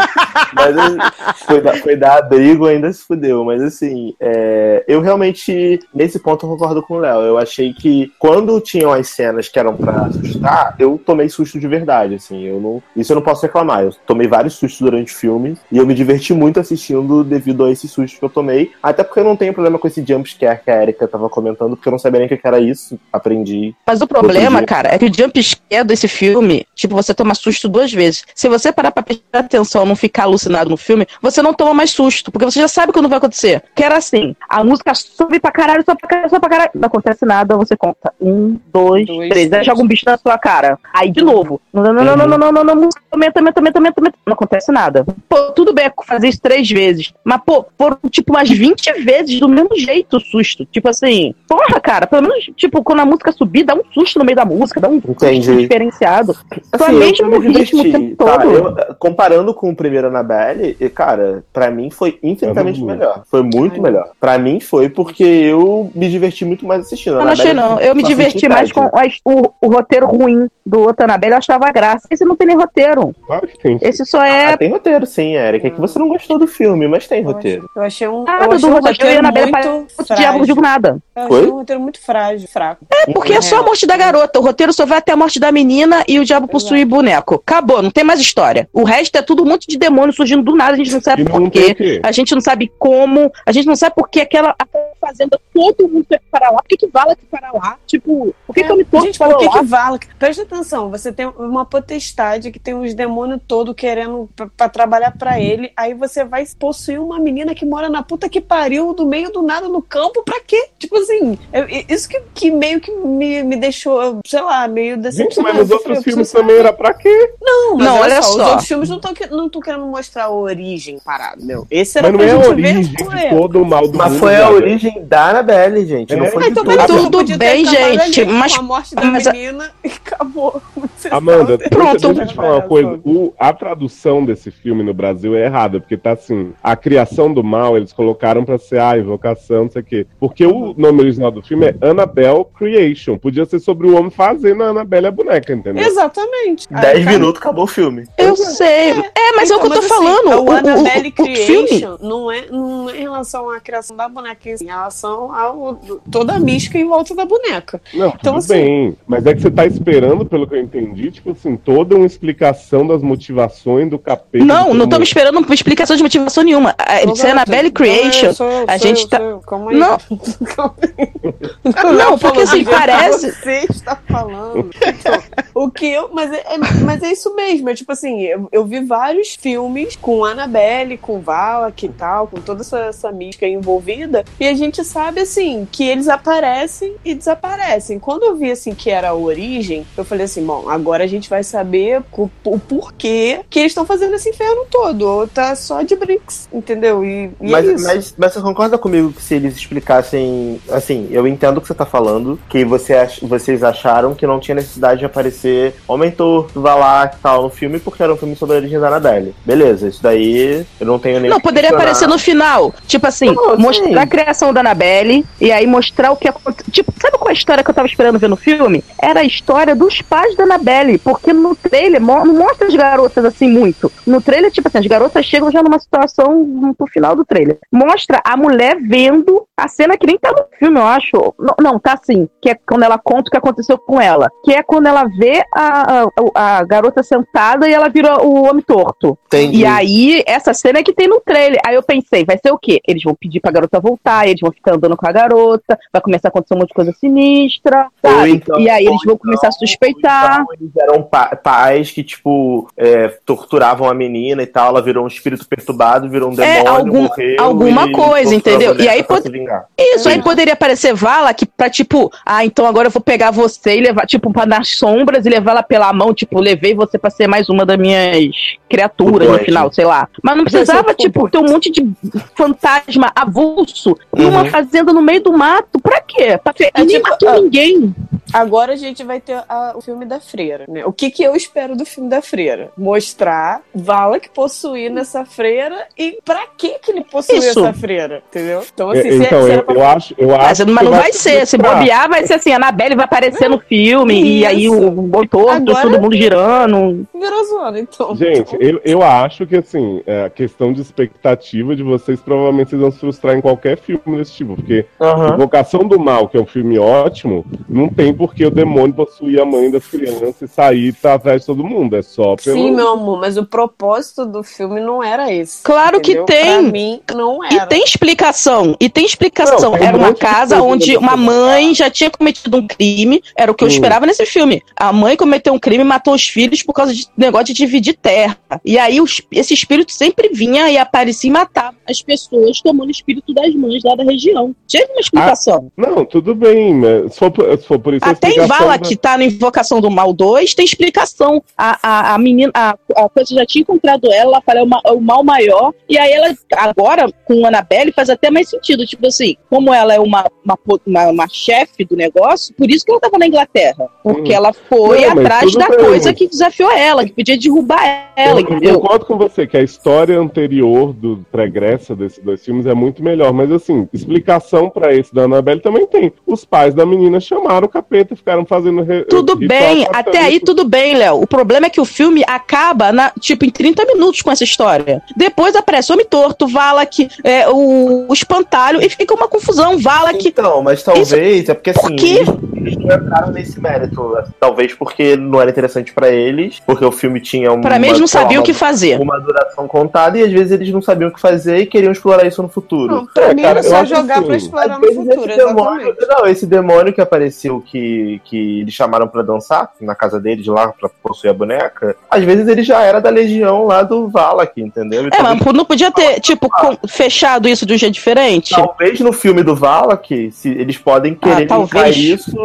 Mas assim, foi, dar, foi dar abrigo, ainda se fudeu. Mas assim, é, eu realmente, nesse ponto, eu concordo com o Léo. Eu achei que quando tinham as cenas que eram pra assustar, eu tomei susto de verdade. Assim, eu não, isso eu não posso reclamar. Eu tomei vários sustos durante o filme e eu me diverti muito assistindo devido a esses sustos que eu tomei. Até porque eu não tenho problema com esse jumpscare que a Erika tava comentando, porque eu não sabia nem o que era isso. Aprendi. Mas o problema, cara, é que o jump scare desse filme, tipo, você toma susto duas vezes. Se você parar pra prestar atenção não ficar alucinado no filme, você não toma mais susto, porque você já sabe quando vai acontecer. Que era assim, a música sobe pra caralho, sobe pra caralho, sobe pra caralho. Não acontece nada, você conta. Um, dois, Dois, três. Aí joga um bicho na sua cara. Aí de novo. Não, não, não, não, não, não, não, não, não, música aumenta, aumenta, aumenta, aumenta, aumenta. Não acontece nada. Pô, tudo bem fazer isso três vezes. Mas, pô, foram tipo umas 20 vezes do mesmo jeito o susto. Tipo assim, porra, cara, pelo menos, tipo, quando a música subir, dá um susto no meio da música, dá um susto Entendi. diferenciado. Só Assim, eu- mesmo eu me no ritmo o tempo tá? todo. Eu, comparando com o primeiro Annabelle, e, cara, pra mim foi infinitamente Eu melhor. Foi muito Ai. melhor. Pra mim foi porque eu me diverti muito mais assistindo. Eu não achei, não. Eu me diverti mais com o, o roteiro ruim do outro Annabelle, eu achava graça. Esse não tem nem roteiro. Claro que tem. Esse só é. Ah, tem roteiro, sim, Eric. É que você não gostou do filme, mas tem Eu roteiro. achei, eu achei um, eu Nada achei do um roteiro. Eu e roteiro muito o diabo, não frágil. digo nada. Eu achei Foi? um roteiro muito frágil, fraco. É porque é só a morte da garota. O roteiro só vai até a morte da menina e o diabo possui boneco. Acabou, não tem mais história. O resto é tudo um monte de demônio surgindo do nada, a gente não sabe por quê. A gente não sabe como, a gente não sabe por que aquela, aquela fazenda todo mundo foi para lá. Por que, que Vala que para lá? Tipo, por que, que eu me torno Gente, para por que lá? que vala? Presta atenção, você tem uma potestade que tem uns demônios todos querendo pra trabalhar pra ele, aí você vai possuir uma menina que mora na puta que pariu, do meio do nada, no campo, pra quê? Tipo assim, eu- isso que, que meio que me, me deixou, sei lá, meio Gente, decepcionada. mas nos Eu outros filmes também era pra quê? Não, mas Não, olha, olha só, só. os outros filmes não estão não tão querendo mostrar a origem parado, meu. Esse era Mas não é a origem de ué. todo o mal do Mas mundo. foi a origem da Annabelle, gente. Não É. foi Ah, de então tudo. beleza, Tudo ter bem, gente, ali mas- com a morte da mas menina e acabou. Amanda, deixa, Pronto. deixa eu te falar uma coisa. O- a tradução desse filme no Brasil é errada, porque tá assim, a criação do mal, eles colocaram pra ser a invocação, não sei o quê. Porque o nome original do filme é Annabelle Creation. Podia ser sobre o homem fazendo a Annabelle a boneca, entendeu? Exatamente. Aí, Dez cara, minutos, acabou o filme. Eu sei. É, mas é o que eu tô então, mas, assim, falando. O, O, o- Annabelle o-. Creation não, é, não é em relação à criação da boneca, é em relação a toda a mística em volta da boneca. Não, tudo Então, assim- bem. Mas é que você tá esperando, pelo que eu entendi, tipo assim, toda uma explicação das motivações do capeta. Não, não estamos esperando uma explicação de motivação nenhuma. Se é Annabelle então, Creation, eu sou- a sou gente eu, tá- sou eu, calma aí. Não. Não, porque, assim, parece- Você está falando. Então, o que eu. Mas é, é- mas é isso mesmo. É tipo assim, eu, eu vi vários filmes com Annabelle, com Valak e tal, com toda essa, essa mística envolvida. E a gente sabe, assim, que eles aparecem e desaparecem. Quando eu vi, assim, que era a origem, eu falei assim: bom, agora a gente vai saber o, o porquê que eles estão fazendo esse inferno todo. Ou tá só de brinks, entendeu? E, e é Mas, isso. mas, mas você concorda comigo que se eles explicassem. Assim, eu entendo o que você tá falando, que você ach- vocês acharam que não tinha necessidade de aparecer Homem Torto, Valak e tal no filme, porque era um filme sobre a origem da Annabelle. Beleza, isso daí eu não tenho nem. Não, poderia aparecer no final. Tipo assim, mostrar sim. a criação da Annabelle e aí mostrar o que aconteceu. Tipo, sabe qual é a história que eu tava esperando ver no filme? Era a história dos pais da Annabelle. Porque no trailer mo- não mostra as garotas assim muito. No trailer, tipo assim, as garotas chegam já numa situação no final do trailer. Mostra a mulher vendo a cena que nem tá no filme, eu acho. Não, não, tá assim. Que é quando ela conta o que aconteceu com ela. Que é quando ela vê a, a, a garota sentada e ela vira o homem torto. Entendi. E aí, essa cena é que tem no trailer. Aí eu pensei, vai ser o quê? Eles vão pedir pra garota voltar, eles vão ficar andando com a garota, vai começar a acontecer um monte de coisa sinistra, sabe? então- e aí eles vão começar a então- suspeitar. Então, eles eram pa- pais que, tipo, é, torturavam a menina e tal. Ela virou um espírito perturbado, virou um demônio, É, algum- morreu. alguma coisa, entendeu? E aí pode-. Isso, aí Sim. poderia aparecer Vala que pra, tipo, ah, então agora eu vou pegar você e levar, tipo, pra nas sombras e levar ela pela mão, tipo, levei você pra ser mais uma das minhas criaturas no Pode. final, sei lá. Mas não precisava, tipo, ter um monte de fantasma avulso numa Uhum. fazenda no meio do mato. Pra quê? Pra fe... É e nem tipo, matou ah, ninguém. Agora a gente vai ter a- o filme da freira, né? O que que eu espero do filme da freira? Mostrar Vala que possuindo essa freira e pra que que ele possuiu Isso. essa freira, entendeu? Então assim, É, se, então, se eu, era pra eu acho, eu Mas, acho mas não vai vai ser. Se bobear, vai ser assim: a Anabelle vai aparecer no filme e aí Isso. o boi torto, Agora- todo mundo girando. virou zona, então. Gente, eu, eu acho que assim, é, a questão de expectativa de vocês provavelmente vocês vão se frustrar em qualquer filme desse tipo, porque Aham. Invocação do Mal, que é um filme ótimo, não tem porque o demônio possuir a mãe das crianças e sair tá atrás de todo mundo. É só pelo. Sim, meu amor, mas o propósito do filme não era esse. Claro que entendeu? tem. Pra mim, não E era. tem explicação. E tem explicação. Não, tem era um uma casa onde uma mãe já tinha cometido um crime. Era o que eu Hum. esperava nesse filme. A mãe cometeu um crime e matou os filhos por causa de negócio de dividir terra. E aí os- esse espírito sempre vinha e aparecia e matava as pessoas tomando o espírito das mães lá da região. Tinha uma explicação. Não, tudo bem, mas se for, por- se for por isso Até em Vala, da- que tá no Invocação do Mal 2, tem explicação. A, a, a menina, a, a coisa já tinha encontrado ela, ela fala, é o, é o mal maior. E aí ela, agora, com a Annabelle, faz até mais sentido. Tipo assim, como ela é uma, uma, uma, uma chefe do negócio, por isso que ela tava na Inglaterra. Porque Hum. ela foi Não, atrás da bem, coisa que desafiou ela, que podia derrubar ela, Eu entendeu? concordo com você que a história anterior do pregressa desses dois filmes é muito melhor, mas assim, explicação pra esse da Annabelle também tem. Os pais da menina chamaram o capeta ficaram fazendo Tudo bem, até aí tudo bem, Léo. O problema é que o filme acaba, na, tipo, em 30 minutos com essa história. Depois aparece o Homem Torto, Valak, é, o, o Espantalho, e fica uma confusão. Valak. Então, mas talvez, é porque Por assim, quê? Eles, não entraram nesse mérito. Talvez porque não era interessante pra eles, porque o filme tinha uma. Pra mim, eles não sabiam o que fazer. Uma duração contada e às vezes eles não sabiam o que fazer e queriam explorar isso no futuro. Não, pra É, mim cara, era só jogar assim, pra explorar no futuro, esse demônio, não, esse demônio que apareceu que, que eles chamaram pra dançar na casa deles lá pra possuir a boneca, às vezes ele já era da legião lá do Valak, entendeu? É, mas não podia ter, tipo, com- fechado isso de um jeito diferente? Talvez no filme do Valak, se eles podem querer Ah, isso.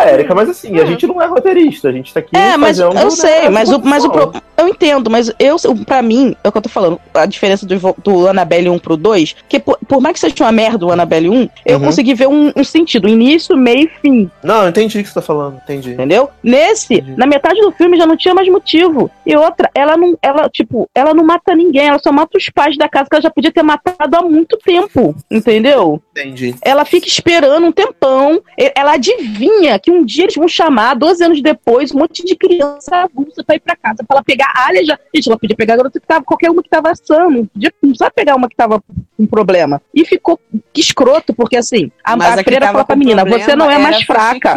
É, Erika, mas assim, a gente não é roteirista, a gente tá aqui. É, mas eu né, sei, mas o, mas o pro- eu entendo, mas eu, pra mim, é o que eu tô falando, a diferença do, do Annabelle 1 pro 2, que por, por mais que seja uma merda o Annabelle 1, eu Uhum. consegui ver um, um sentido, início, meio e fim. Não, eu entendi o que você tá falando, entendi. Entendeu? Nesse, Entendi. na metade do filme já não tinha mais motivo. E outra, ela não, ela, tipo, ela não mata ninguém, ela só mata os pais da casa que ela já podia ter matado há muito tempo. Entendeu? Entendi. Ela fica esperando um tempão. Ela adivinha que um dia eles vão chamar, 12 anos depois, um monte de criança avulsa pra ir pra casa, pra ela pegar a área já. Gente, ela podia pegar a garota que tava, qualquer uma que tava sã, não, podia, não precisava pegar uma que tava com problema. E ficou escroto, porque assim, a, Mas a que freira fala pra menina, você não é mais a fraca.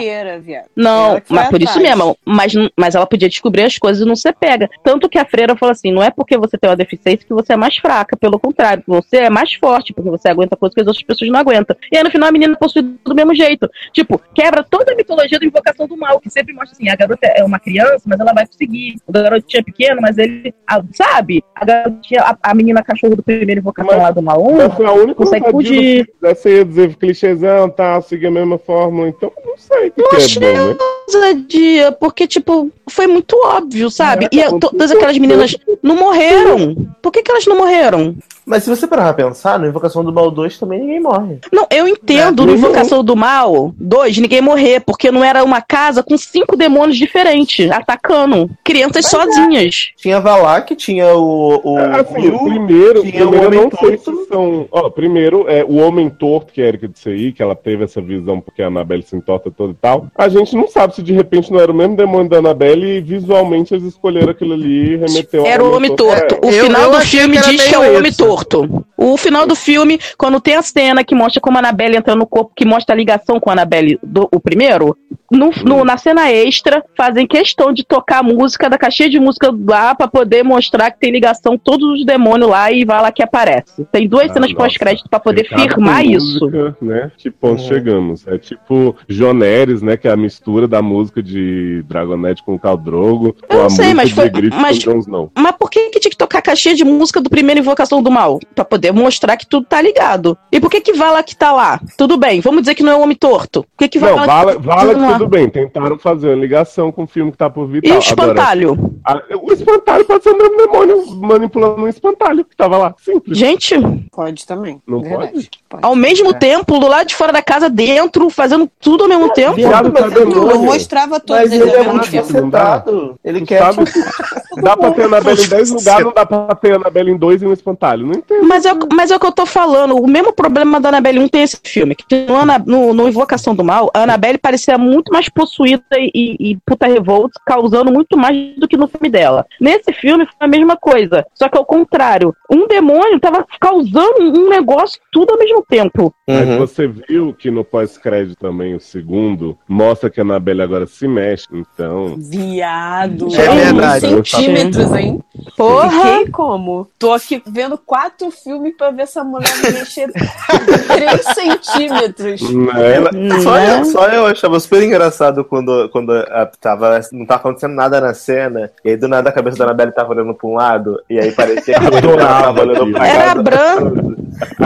Não, que mas por isso mesmo. Mas, mas ela podia descobrir as coisas e não ser pega. Tanto que a freira falou assim: não é porque você tem uma deficiência que você é mais fraca. Pelo contrário, você é mais forte, porque você aguenta coisas que as outras pessoas não aguentam. E aí no final a menina possui do mesmo jeito. Tipo, quebra toda a mitologia da invocação do mal, que sempre mostra assim: a garota é uma criança, mas ela vai conseguir. O garotinho é pequeno, mas ele. a- sabe? A garotinha, a, a menina cachorro do primeiro invocação Mas- lá do mal 1. Mas foi a única consegue fugir. ia dizer clichêzão, tá, seguir a mesma fórmula, então não sei o que, Não que é bom, né? Causa de. Porque, tipo, foi muito óbvio, sabe? É, e a- todas aquelas meninas não morreram. Por que, que elas não morreram? Mas se você parar pra pensar, no Invocação do Mal 2 também ninguém morre. Não, eu entendo É, no. Invocação do Mal 2 ninguém morrer, porque não era uma casa com cinco demônios diferentes atacando crianças sozinhas. Tinha Valak, tinha o. o Assim, Will, primeiro, tinha o primeiro eu não sei Torto. se são. Ó, primeiro, é, o Homem Torto, que a Erika disse aí, que ela teve essa visão porque a Annabelle se entorta toda e tal. A gente não sabe se de repente não era o mesmo demônio da Annabelle e visualmente eles escolheram aquilo ali e remeteu Era o Homem Torto. É, O Eu- final eu do filme que diz que é o Homem. Torto. O final do filme, quando tem a cena que mostra como a Annabelle entra no corpo, que mostra a ligação com a Annabelle, do, o primeiro, no, no- na cena extra, fazem questão de tocar a música da caixinha de música lá pra poder mostrar que tem ligação todos os demônios lá e vai lá que aparece. Tem duas Ah, cenas pós-crédito pra poder firmar com isso. música, né? Que ponto chegamos? É tipo Joneres, né? Que é a mistura da música de Dragonette com Caldrogo. Com não a sei, música mas de foi- Griffith mas- com Jon Snow. Mas por que, que tinha que tocar a caixinha de música do primeiro Invocação do Mal? Pra poder mostrar que tudo tá ligado. E por que que Vala que tá lá? Tudo bem, vamos dizer que não é o Homem Torto. Por que que Não, Vala... Vala, Vala que Vamos lá. tudo bem. Tentaram fazer uma ligação com o filme que tá por vir. E tal. o espantalho? Agora, a- o espantalho pode ser o mesmo demônio manipulando um espantalho que tava lá. Simples. Gente, Pode também. Não Verdade. Pode. ao mesmo tempo, do lado de fora da casa, dentro, fazendo tudo ao mesmo tempo. Viado tá mas Não, demônio. Mostrava todos Mas ele é muito facetado. Ele quer. sabe? tipo, Dá pra ter Anabelle em 10 lugares, não dá pra ter Anabelle em 2 e um espantalho. Não entendo. Mas é, o- mas é o que eu tô falando. O mesmo problema da Annabelle 1 tem esse filme. Que no, Ana- no, no Invocação do Mal, a Annabelle parecia muito mais possuída e, e, puta revolta, causando muito mais do que no filme dela. Nesse filme foi a mesma coisa. Só que ao contrário. Um demônio tava causando um negócio tudo ao mesmo tempo. Mas Uhum. você viu que no pós-crédito também, o segundo, mostra que a Anabelle agora se mexe. Então. Viado. É verdade. Centímetros, hein? Porra! Fiquei como? Tô aqui vendo quatro filmes pra ver essa mulher me mexer 3 centímetros. Ela- só, eu, só eu achava super engraçado quando, quando a- tava, não tava acontecendo nada na cena, e aí do nada a cabeça da Annabelle tava olhando pra um lado, e aí parecia que ela tava olhando pra Era cada- Bran.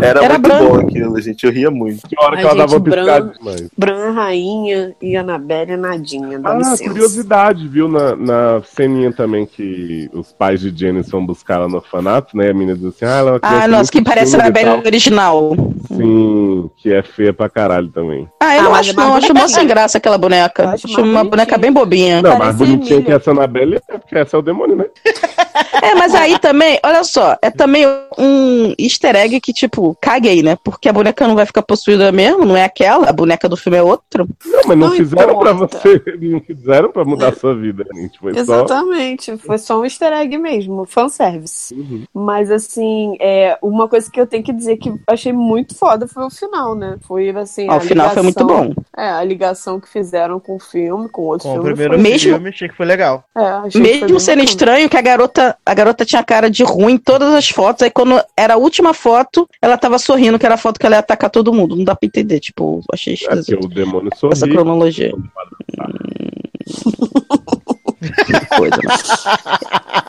Era, Era muito Bran. bom aquilo, gente. Eu ria muito. Que hora que Ai, ela dava piscada Bran- demais. Bran Rainha e Anabelle Nadinha, dá Ah, licença. curiosidade, viu? Na, na ceninha também que os pais de Janice vão buscar ela no orfanato, né? A menina diz assim: ah, ela é uma Ah, nossa, que parece a tímida Annabelle tal. original. Sim, que é feia pra caralho também. Ah, eu Ah, não mas acho, é mais não. Acho mó sem graça aquela boneca. Acho, acho uma bonitinha. boneca bem bobinha. Não, Parece mais bonitinha que essa Anabelle é porque essa é o demônio, né? É, mas aí também, olha só, é também um easter egg que, tipo, caguei, né? Porque a boneca não vai ficar possuída mesmo, não é aquela, a boneca do filme é outra. Não, mas não, Não fizeram pra importa. você, não fizeram pra mudar a sua vida, gente. Foi só. Exatamente, foi só um easter egg mesmo, fanservice. Uhum. Mas assim, é, uma coisa que eu tenho que dizer que eu achei muito foda foi o final, né? Foi assim. Ó, a o final foi muito ligação- bom. É, a ligação que fizeram com o filme, com outro Com o filme. primeiro foi... Mesmo- filme, achei que foi legal. É, achei que foi Mesmo sendo estranho que a garota, a garota tinha cara de ruim em todas as fotos, aí quando era a última foto, ela tava sorrindo, que era a foto que ela ia atacar todo mundo. Não dá pra entender, tipo, achei É porque esquisito o demônio essa sorri. cronologia. Que coisa, né?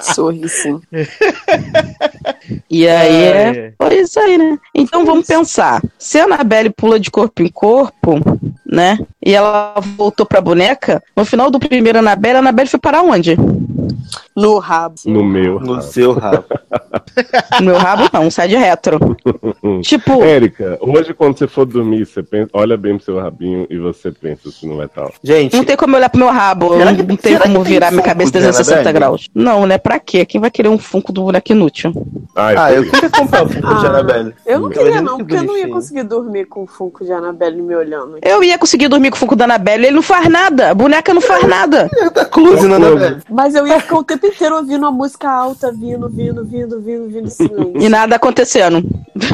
Sorri sim. E aí é. É. Foi isso aí, né? Então vamos pensar. Se a Annabelle pula de corpo em corpo, né? E ela voltou pra boneca, no final do primeiro Annabelle, a Annabelle foi para onde? No rabo. No meu. No seu rabo. No meu rabo, não, sai de retro. tipo, Érica, hoje quando você for dormir, você pensa, olha bem pro seu rabinho e você pensa se não vai estar. Gente, não tem como olhar pro meu rabo, Será não, que- não tem como que tem virar minha cabeça de 360 Annabelle? graus. Não, né? Pra quê? Quem vai querer um funko do boneco inútil? Ah, eu queria comprar o Funko de Ah, Annabelle. Eu não Eu queria, não, porque eu não ia conseguir dormir com o Funko de Annabelle me olhando. Eu ia conseguir dormir com o funko da Annabelle, ele não faz nada, a boneca não faz nada. Tá close na Annabelle. Mas eu ia ficar o tempo inteiro ouvindo a música alta, vindo, vindo, vindo, vindo, vindo, silêncio. E nada acontecendo.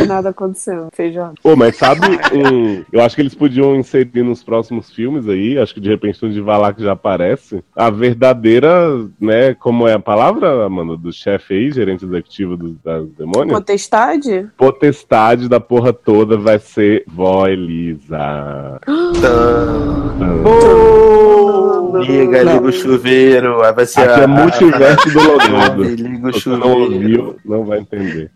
Nada acontecendo, feijão. Pô, mas sabe, um, eu acho que eles podiam inserir nos próximos filmes aí, acho que de repente no de Valak já aparece, a verdadeira, né, como é a palavra, Amanda, do chefe aí, gerente executivo dos, das demônios? Potestade? Potestade da porra toda vai ser vó Elisa. Liga, liga o chuveiro. Aí vai ser Aqui a- é multiverso do Logado. Liga o você não chuveiro. ouviu, não vai entender.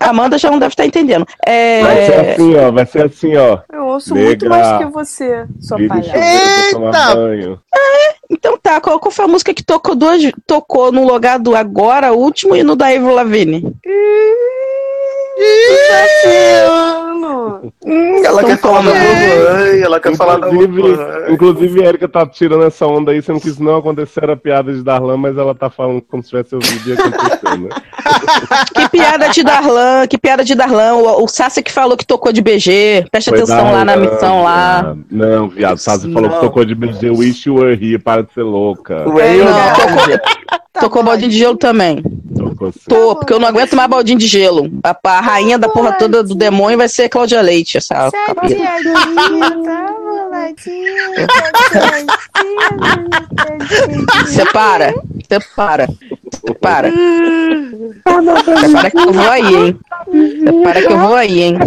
A Amanda já não deve estar entendendo. Vai ser É... assim, ó, vai ser assim, ó. Eu ouço Negra. muito mais que você, sua palhaça. chuveiro Eita! banho. Então tá, qual, qual foi a música que tocou duas, tocou no logado agora, o último e no da Avril Lavigne? Ela Então quer falar da mamãe, ela quer falar da Inclusive, mamãe. inclusive, a Erika tá tirando essa onda aí, sendo que isso não aconteceu, era piada de Darlan, mas ela tá falando como se tivesse ouvido e acontecendo. né? Que piada de Darlan, que piada de Darlan. O, o Sassi que falou que tocou de BG. Presta Foi atenção lá na Darlan, missão lá. viado. Não, viado, Sassi Não. falou que tocou de BG Wish You Were Here, para de ser louca. Ué, Não, tocou, tocou baldinho de gelo também. Sim. Tô, porque eu não aguento mais baldinho de gelo. A, a rainha da porra toda do demônio vai ser Cláudia Leite, essa capeta. Separa, separa, separa. Separa que eu vou aí, hein? Separa que eu vou aí, hein?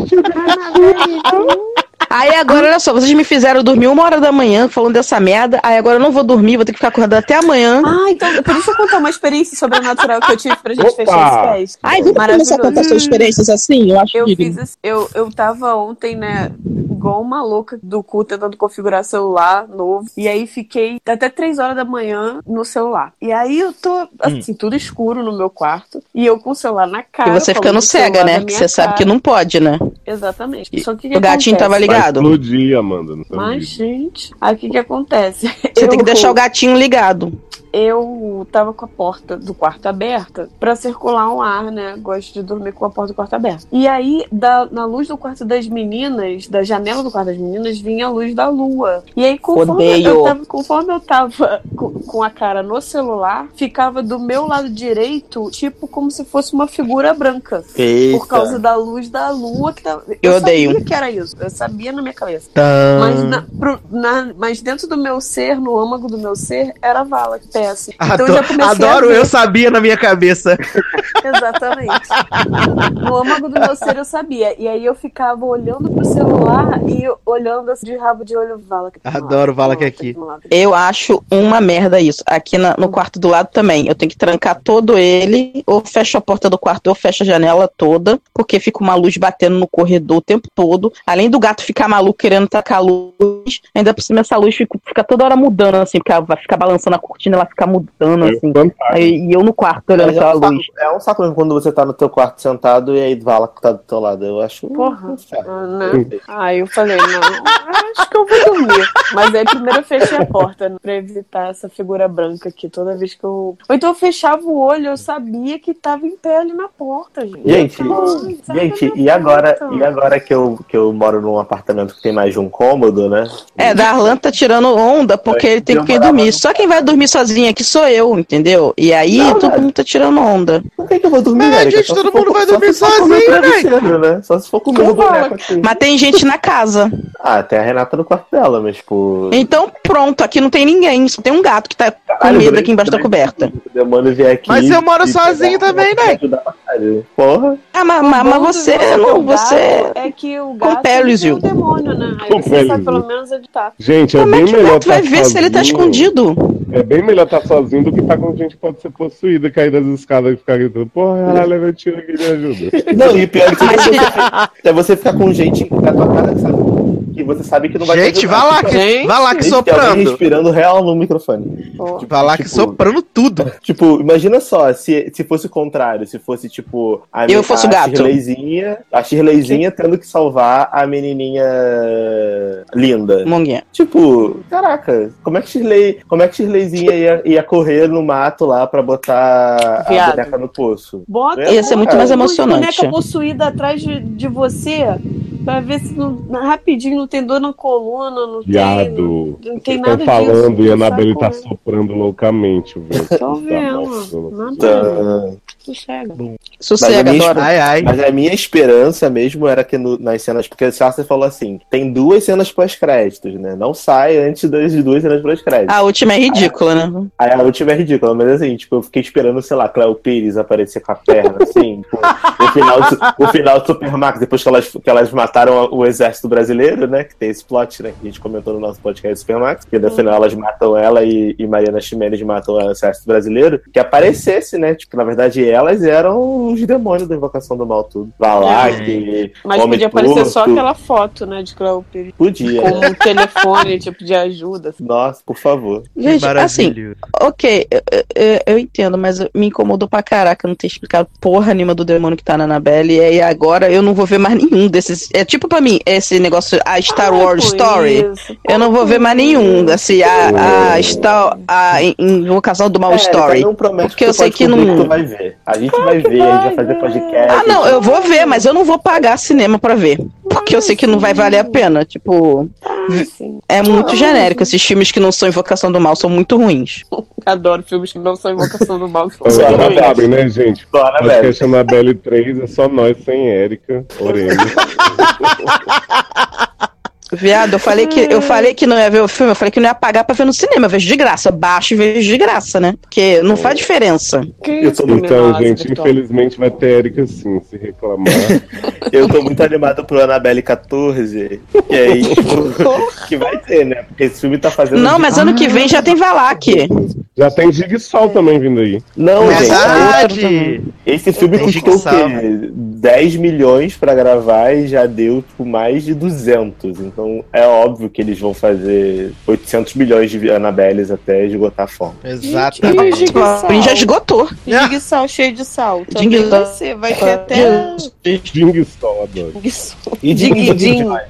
Aí agora, olha só, vocês me fizeram dormir uma hora da manhã falando dessa merda. Aí agora eu não vou dormir, vou ter que ficar acordado até amanhã. Ah, então, deixa eu contar uma experiência sobrenatural que eu tive pra gente Opa! fechar esse cast. Ai, vamos começar a contar suas experiências assim? Eu acho Eu digno. fiz eu, eu tava ontem, né, igual uma louca do cu tentando configurar celular novo. E aí fiquei até três horas da manhã no celular. E aí eu tô, assim, tudo escuro no meu quarto. E eu com o celular na cara. E você ficando cega, né? Que você sabe cara. que não pode, né? Exatamente. Só que o que O gatinho acontece? tava Vai ligado. explodir, Amanda. No seu Mas, vídeo. gente, aí o que que acontece? Você tem que deixar o gatinho ligado. eu tava com a porta do quarto aberta pra circular um ar, né? Gosto de dormir com a porta do quarto aberta. E aí, da, na luz do quarto das meninas, da janela do quarto das meninas, vinha a luz da lua. E aí, conforme Odeio. eu tava, conforme eu tava com, a cara no celular, ficava do meu lado direito, tipo como se fosse uma figura branca. Eita. Por causa da luz da lua que tava. Eu odeio. sabia que era isso. Eu sabia na minha cabeça. Tá. Mas, na- pro- na- mas dentro do meu ser, no âmago do meu ser, era a vala que peça. Então Ado- eu já comecei Adoro, eu sabia na minha cabeça. Exatamente. No âmago do meu ser eu sabia. E aí eu ficava olhando pro celular e olhando assim, de rabo de olho vala. Adoro vala que é aqui. Eu acho uma merda isso. Aqui na- no quarto do lado também. Eu tenho que trancar todo ele, ou fecho a porta do quarto, ou fecho a janela toda, porque fica uma luz batendo no corredor o tempo todo. Além do gato ficar maluco querendo tacar luz, ainda por cima essa luz fica, fica toda hora mudando, assim, porque ela vai ficar balançando a cortina, ela fica mudando, É assim. Aí- e eu no quarto olhando Mas é, aquela um saco, luz. é um saco mesmo quando você tá no teu quarto sentado e aí Vala que tá do teu lado. Eu acho. Porra. Ah, né? Aí eu falei, não, acho que eu vou dormir. Mas aí primeiro eu fechei a porta né, pra evitar essa figura branca aqui toda vez que eu. Ou então eu fechava o olho, eu sabia que tava em pé ali na porta, gente. Gente, gente, e agora, porta? e agora que, eu, que eu moro num apartamento que tem mais de um cômodo, né? É, Darlan tá tirando onda porque ele tem que dormir. no- Só quem vai dormir sozinho aqui sou eu, entendeu? E aí Não, todo velho. mundo tá tirando onda. Por que, que eu vou dormir, É, Érica? gente, todo for mundo com- vai dormir for sozinho, né? né? Só se for com o meu boneco aqui. Mas tem gente na casa. Ah, tem a Renata no quarto dela, mas, tipo. Então pronto, aqui não tem ninguém. Só tem um gato que tá com Caralho, medo aqui embaixo da coberta. O demônio vier aqui. Mas eu moro sozinho também, né? Porra. Ah, mas, O mas, mas você não, o gato você. É que o gato Compele-se. ele tem o demônio, né? Aí você sabe pelo menos onde tá. Gente, é Como é bem que o melhor gato vai tá ver se ele tá escondido? É bem melhor estar sozinho do que estar com gente que pode ser possuída, cair das escadas e ficar gritando, porra, caralho, meu tio aqui me ajuda. Não, e pior que Mas você, é você ficar com gente na tua que, sabe, que você sabe que não vai te Gente, vai lá, que, Gente, vai lá que soprando. respirando real no microfone. Pô. Vai lá que Tipo- soprando tudo. Tipo, imagina só, se, se fosse o contrário, se fosse, tipo, a, Eu fosse a o gato. Shirleyzinha, a Shirleyzinha tendo que salvar a menininha linda. Monguinha. Tipo, caraca, como é que Shirley, como é que Shirleyzinha ia, ia correr no mato lá pra botar Viado. a boneca no poço? Bota Ia ser muito mais uma emocionante. boneca possuída atrás de, de você pra ver se não- rapidinho não tem dor na coluna, não tem. Viado. Não tem Vocês nada estão falando disso, e a não Anabelle tá soprando loucamente, velho. Tô vendo. Nossa, Nada. Tá. Sossega. Sossega, Mas a minha adoro. Ai, ai. Mas a minha esperança mesmo era que no- nas cenas. Porque o Sartre falou assim: tem duas cenas pós-créditos, né? Não sai antes das duas cenas pós-créditos. A última é ridícula, né? Aí a última é ridícula, mas assim, tipo, eu fiquei esperando, sei lá, Cléo Pires aparecer com a perna, assim, tipo, o final, do- o final do Supermax, depois que elas, que elas mataram o exército brasileiro, né? Que tem esse plot, né? Que a gente comentou no nosso podcast Supermax, que no final elas matam ela e, e Mariana Ximenes matam o exército brasileiro, que aparecesse, né? Tipo, na verdade elas eram os demônios da invocação do mal, tudo. Valak, Mas Homem podia aparecer só aquela foto, né, de Cleopatra. Podia. Com um telefone, tipo, de ajuda. Nossa, por favor. Gente, assim, ok, eu, eu- eu entendo, mas me incomodou pra caraca não ter explicado porra nenhuma do demônio que tá na Annabelle. E aí agora eu não vou ver mais nenhum desses. É tipo pra mim, esse negócio, a Star Wars com Story. isso, Eu não vou ver mais nenhum. Assim, a, a, Star, a in- Invocação do Mal É, Story. Não promete Porque que eu sei que não- tu vai ver. A gente vai ver, a gente vai fazer podcast. Ah, não, eu vou ver, mas eu não vou pagar cinema pra ver. Porque eu sei que não vai valer a pena. Tipo, Assim. é muito genérico. Esses filmes que não são Invocação do Mal são muito ruins. Adoro filmes que não são invocação do mal. Vocês já sabem, né, gente? Só na Podcast Annabelle 3 é só nós sem Érica, Oremos. Viado, eu falei que eu falei que não ia ver o filme, eu falei que não ia pagar pra ver no cinema, eu vejo de graça, baixo e vejo de graça, né? Porque não faz diferença. Eu tô Então, gente, infelizmente vai ter Érica sim, se reclamar. Eu tô muito animado pro Annabelle 14. E aí, tipo, que vai ter, né? Porque esse filme tá fazendo. Não, mas ano que vem já tem Valak. Já tem Jigsaw também vindo aí. Não, gente. Verdade! Esse filme custou o quê? 10 milhões pra gravar e já deu tipo, mais de 200. Então é óbvio que eles vão fazer 800 milhões de Annabelles até esgotar a fome. Exatamente. A gente já esgotou. Dig sal cheio de sal. Também Dig- vai ser, vai ter até. Jigsaw, adoro. E dig,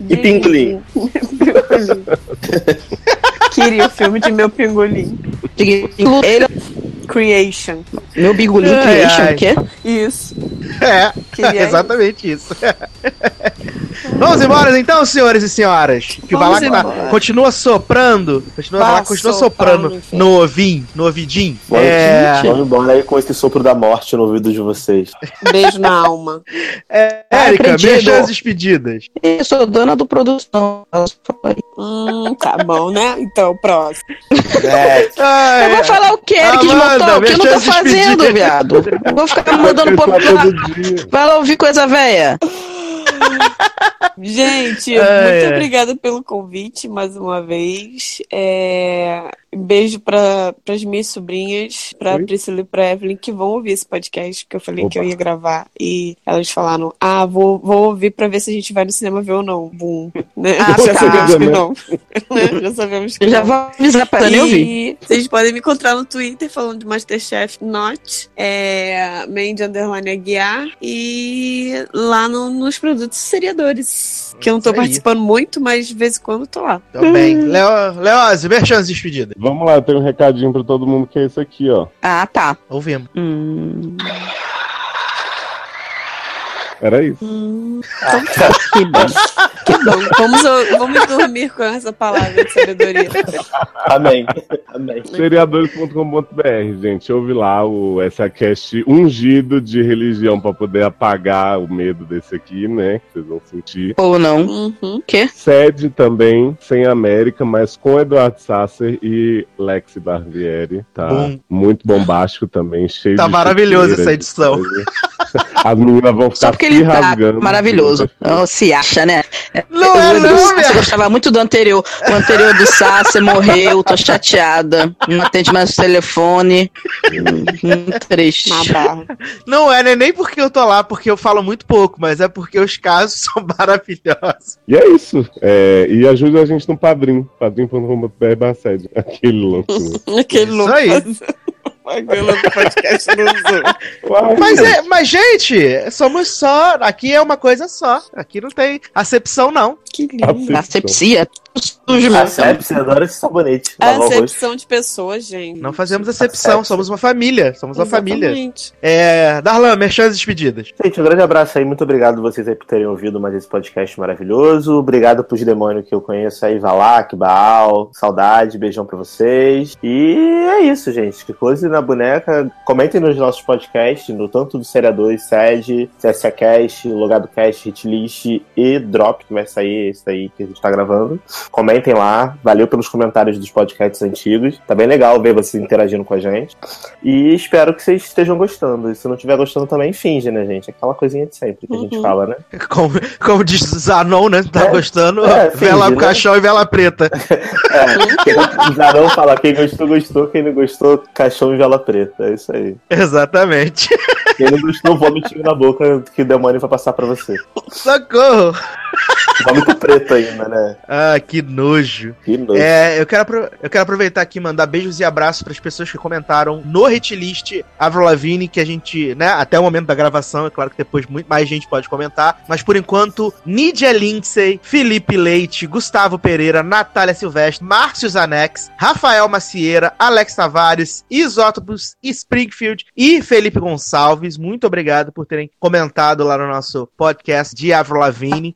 E Pingolim. Queria o filme de meu pingolim. Ele, Creation. meu bigolinho Ai, creation, ai. o quê? Isso. É, Queria exatamente isso. Vamos embora então, senhores e senhoras. Que o Vamos Valak tá- embora. continua soprando. Continua, Vá continua soprando no no ovinho, no ouvidinho. Vamos, É, vamos embora aí com esse sopro da morte no ouvido de vocês. Beijo na alma. é, Tá Érica, mexa as despedidas. Eu sou dona do produção. Hum, tá bom, né? Então, próximo. É, Ai, Eu vou falar o que Eric Amanda, desmontou, o que eu não tô fazendo, viado. Eu vou ficar mandando dia. Vai lá ouvir coisa velha. Gente, muito obrigada pelo convite mais uma vez. É, Beijo para as minhas sobrinhas, para? Priscila e para Evelyn, que vão ouvir esse podcast que eu falei que eu Opa. ia gravar. E elas falaram: Ah, vou, vou ouvir para ver se a gente vai no cinema ver ou não. Bum. Né? Ah, Já tá. sabemos que não. Né? Já sabemos que Eu já não. vou avisar ouvir. E vocês podem me encontrar no Twitter falando de Masterchef Not, é, Mandy Underline Aguiar e lá no- nos produtos seriadores. Que eu não aí. participando muito, mas de vez em quando eu tô lá. Tô bem. Leo, Leose, mexa as despedidas. Vamos lá, eu tenho um recadinho pra todo mundo que é esse aqui, ó. Ah, tá. Ouvimos. Hum, Era isso. que bom. Que bom. Vamos, vamos dormir com essa palavra de sabedoria. amém. Amém. Seriadores.com.br, gente. Ouve lá o SACast ungido de religião pra poder apagar o medo desse aqui, né? Que vocês vão sentir. Ou não. Uhum. Sede também, sem América, mas com Eduardo Sasser e Lexi Barbieri, tá? Bom. Muito bombástico também, cheio Tá de maravilhoso essa edição. As meninas vão Só ficar porque ele tá rasgando. maravilhoso. Não, se acha, né? Não é não, Sassi minha. gostava muito do anterior. O anterior do Sassi morreu, tô chateada. Não atende mais o telefone. Hum, Muito triste. Uma barra. Não é, né? Nem porque eu tô lá, porque eu falo muito pouco, mas é porque os casos são maravilhosos. E é isso. É, e ajude a gente no barra sede. Aquele louco. Aquele Isso louco. aí. Podcast no Mas, é, mas, gente, somos só. Aqui é uma coisa só. Aqui não tem acepção, não. Que lindo. Asepsia. Sujo A mesmo. Sepsi adora esse sabonete. A acepção de pessoas, gente. Não fazemos acepção, somos uma família. Somos uma família. Exatamente. É. Darlan, merchan as despedidas. Gente, um grande abraço aí, muito obrigado vocês aí por terem ouvido mais esse podcast maravilhoso. Obrigado pros demônios que eu conheço aí, Valak, Baal, saudade, beijão pra vocês. E é isso, gente. Que coisa na boneca. Comentem nos nossos podcasts, no tanto do Seriador, Sede, CSA Cast, Logado Cast, Hitlist e Drop, que vai sair esse aí que a gente tá gravando. Comentem lá. Valeu pelos comentários dos podcasts antigos. Tá bem legal ver vocês interagindo com a gente. E espero que vocês estejam gostando. E se não estiver gostando também, finge, né, gente? Aquela coisinha de sempre que a gente Uhum. fala, né? Como, como diz Zanon, né? Tá É. gostando? É, vela finge, né? caixão e vela preta. É, Zarão fala quem gostou, gostou, quem não gostou, caixão e vela preta. É isso aí. Exatamente. Quem não gostou, vomitinho na boca que o demônio vai passar pra você. Socorro! Vômito preto ainda, né? Ah, que nojo. Que nojo. É, eu quero, eu quero aproveitar aqui e mandar beijos e abraços para as pessoas que comentaram no hitlist Avril Lavigne, que a gente, né, até o momento da gravação, é claro que depois muito mais gente pode comentar, mas por enquanto, Nidia Lindsay, Felipe Leite, Gustavo Pereira, Natália Silvestre, Márcio Zanex, Rafael Macieira, Alex Tavares, Isótopos, Springfield e Felipe Gonçalves. Muito obrigado por terem comentado lá no nosso podcast de Avril Lavigne.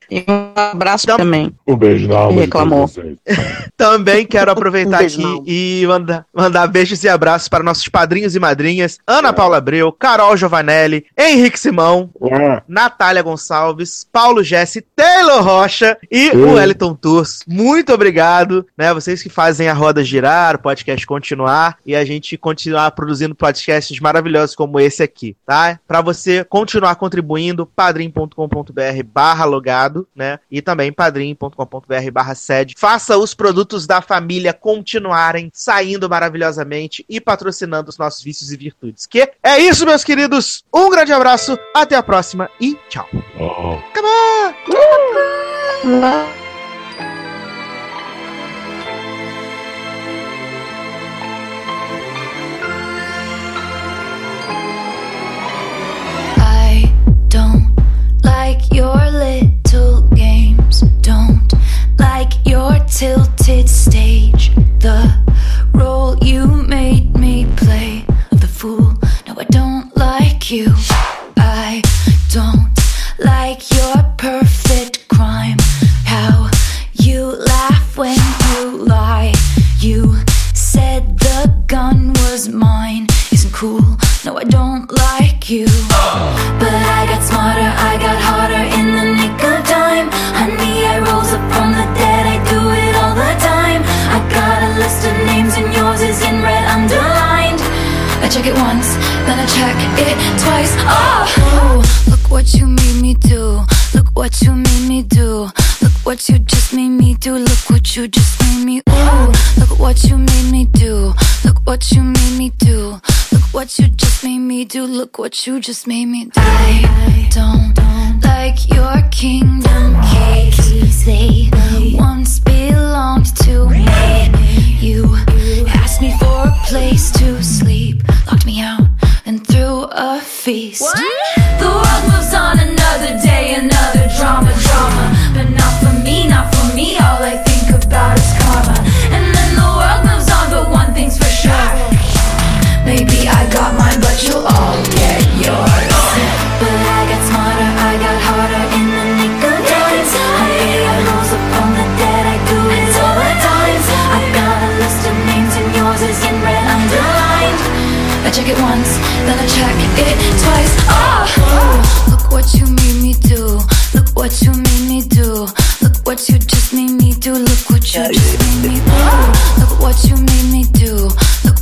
Abraço também. Um beijo na alma Reclamou. Também quero aproveitar Um aqui não. e mandar, mandar beijos e abraços para nossos padrinhos e madrinhas: Ana Paula Abreu, Carol Giovanelli, Henrique Simão, Ah, Natália Gonçalves, Paulo Jesse, Taylor Rocha e Sim. o Wellington Tours. Muito obrigado, né? Vocês que fazem a roda girar, o podcast continuar e a gente continuar produzindo podcasts maravilhosos como esse aqui, tá? Para você continuar contribuindo, padrim.com.br barra logado, né? E também padrim.com.br barra sede. Faça os produtos da família continuarem saindo maravilhosamente e patrocinando os nossos vícios e virtudes. Que é isso, meus queridos. Um grande abraço, até a próxima e tchau. oh. Your little Don't like your tilted stage. The role you made me play of the fool. No, I don't like you. I don't like your perfect crime. How you laugh when you lie. You said the gun was mine. Isn't cool. No, I don't like you. But I got smarter, I got harder in the nick of is in red underlined. I check it once, then I check it twice. Oh, look what you made me do. Look what you made me do. Look what you just made me do. Look what you just made me. Ooh, look what you made me do. Look what you made me do. What you just made me do. Look what you just made me do. I don't like your kingdom keys. They once belonged to me. You asked me for a place to sleep, locked me out, and threw a feast. The world moves on another day, another drama, drama. But not for me, not for me. All I think about is karma. And then the world moves on, but one thing's for sure. Maybe I got mine, but you'll all get yours. But I got smarter, I got harder in the nick of time. I rose up from the dead, I do it all the time. I got a list of names and yours is in red underlined. I check it once, then I check it twice. Oh, look what you made me do. Look what you made me do. Look what you just made me do. Look what you just made me do. Look what you made me do.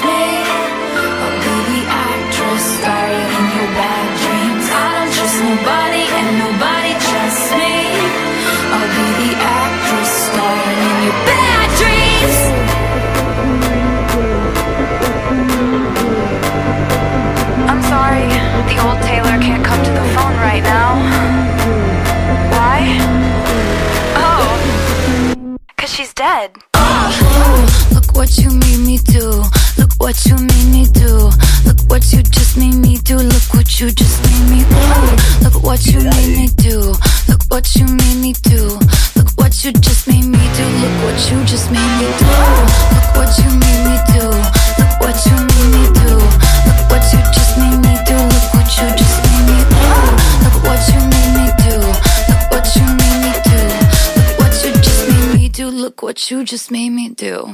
me. The old Taylor can't come to the phone right now. Why? Oh, cause she's dead. Look what you made me do. Look what you made me do. Look what you just made me do. Look what you just made me do. Look what you made me do. Look what you made me do. Look what you just made me do. Look what you just made me do. Look what you made me do. Look what you made me do. Look what you just Look what you just made me do.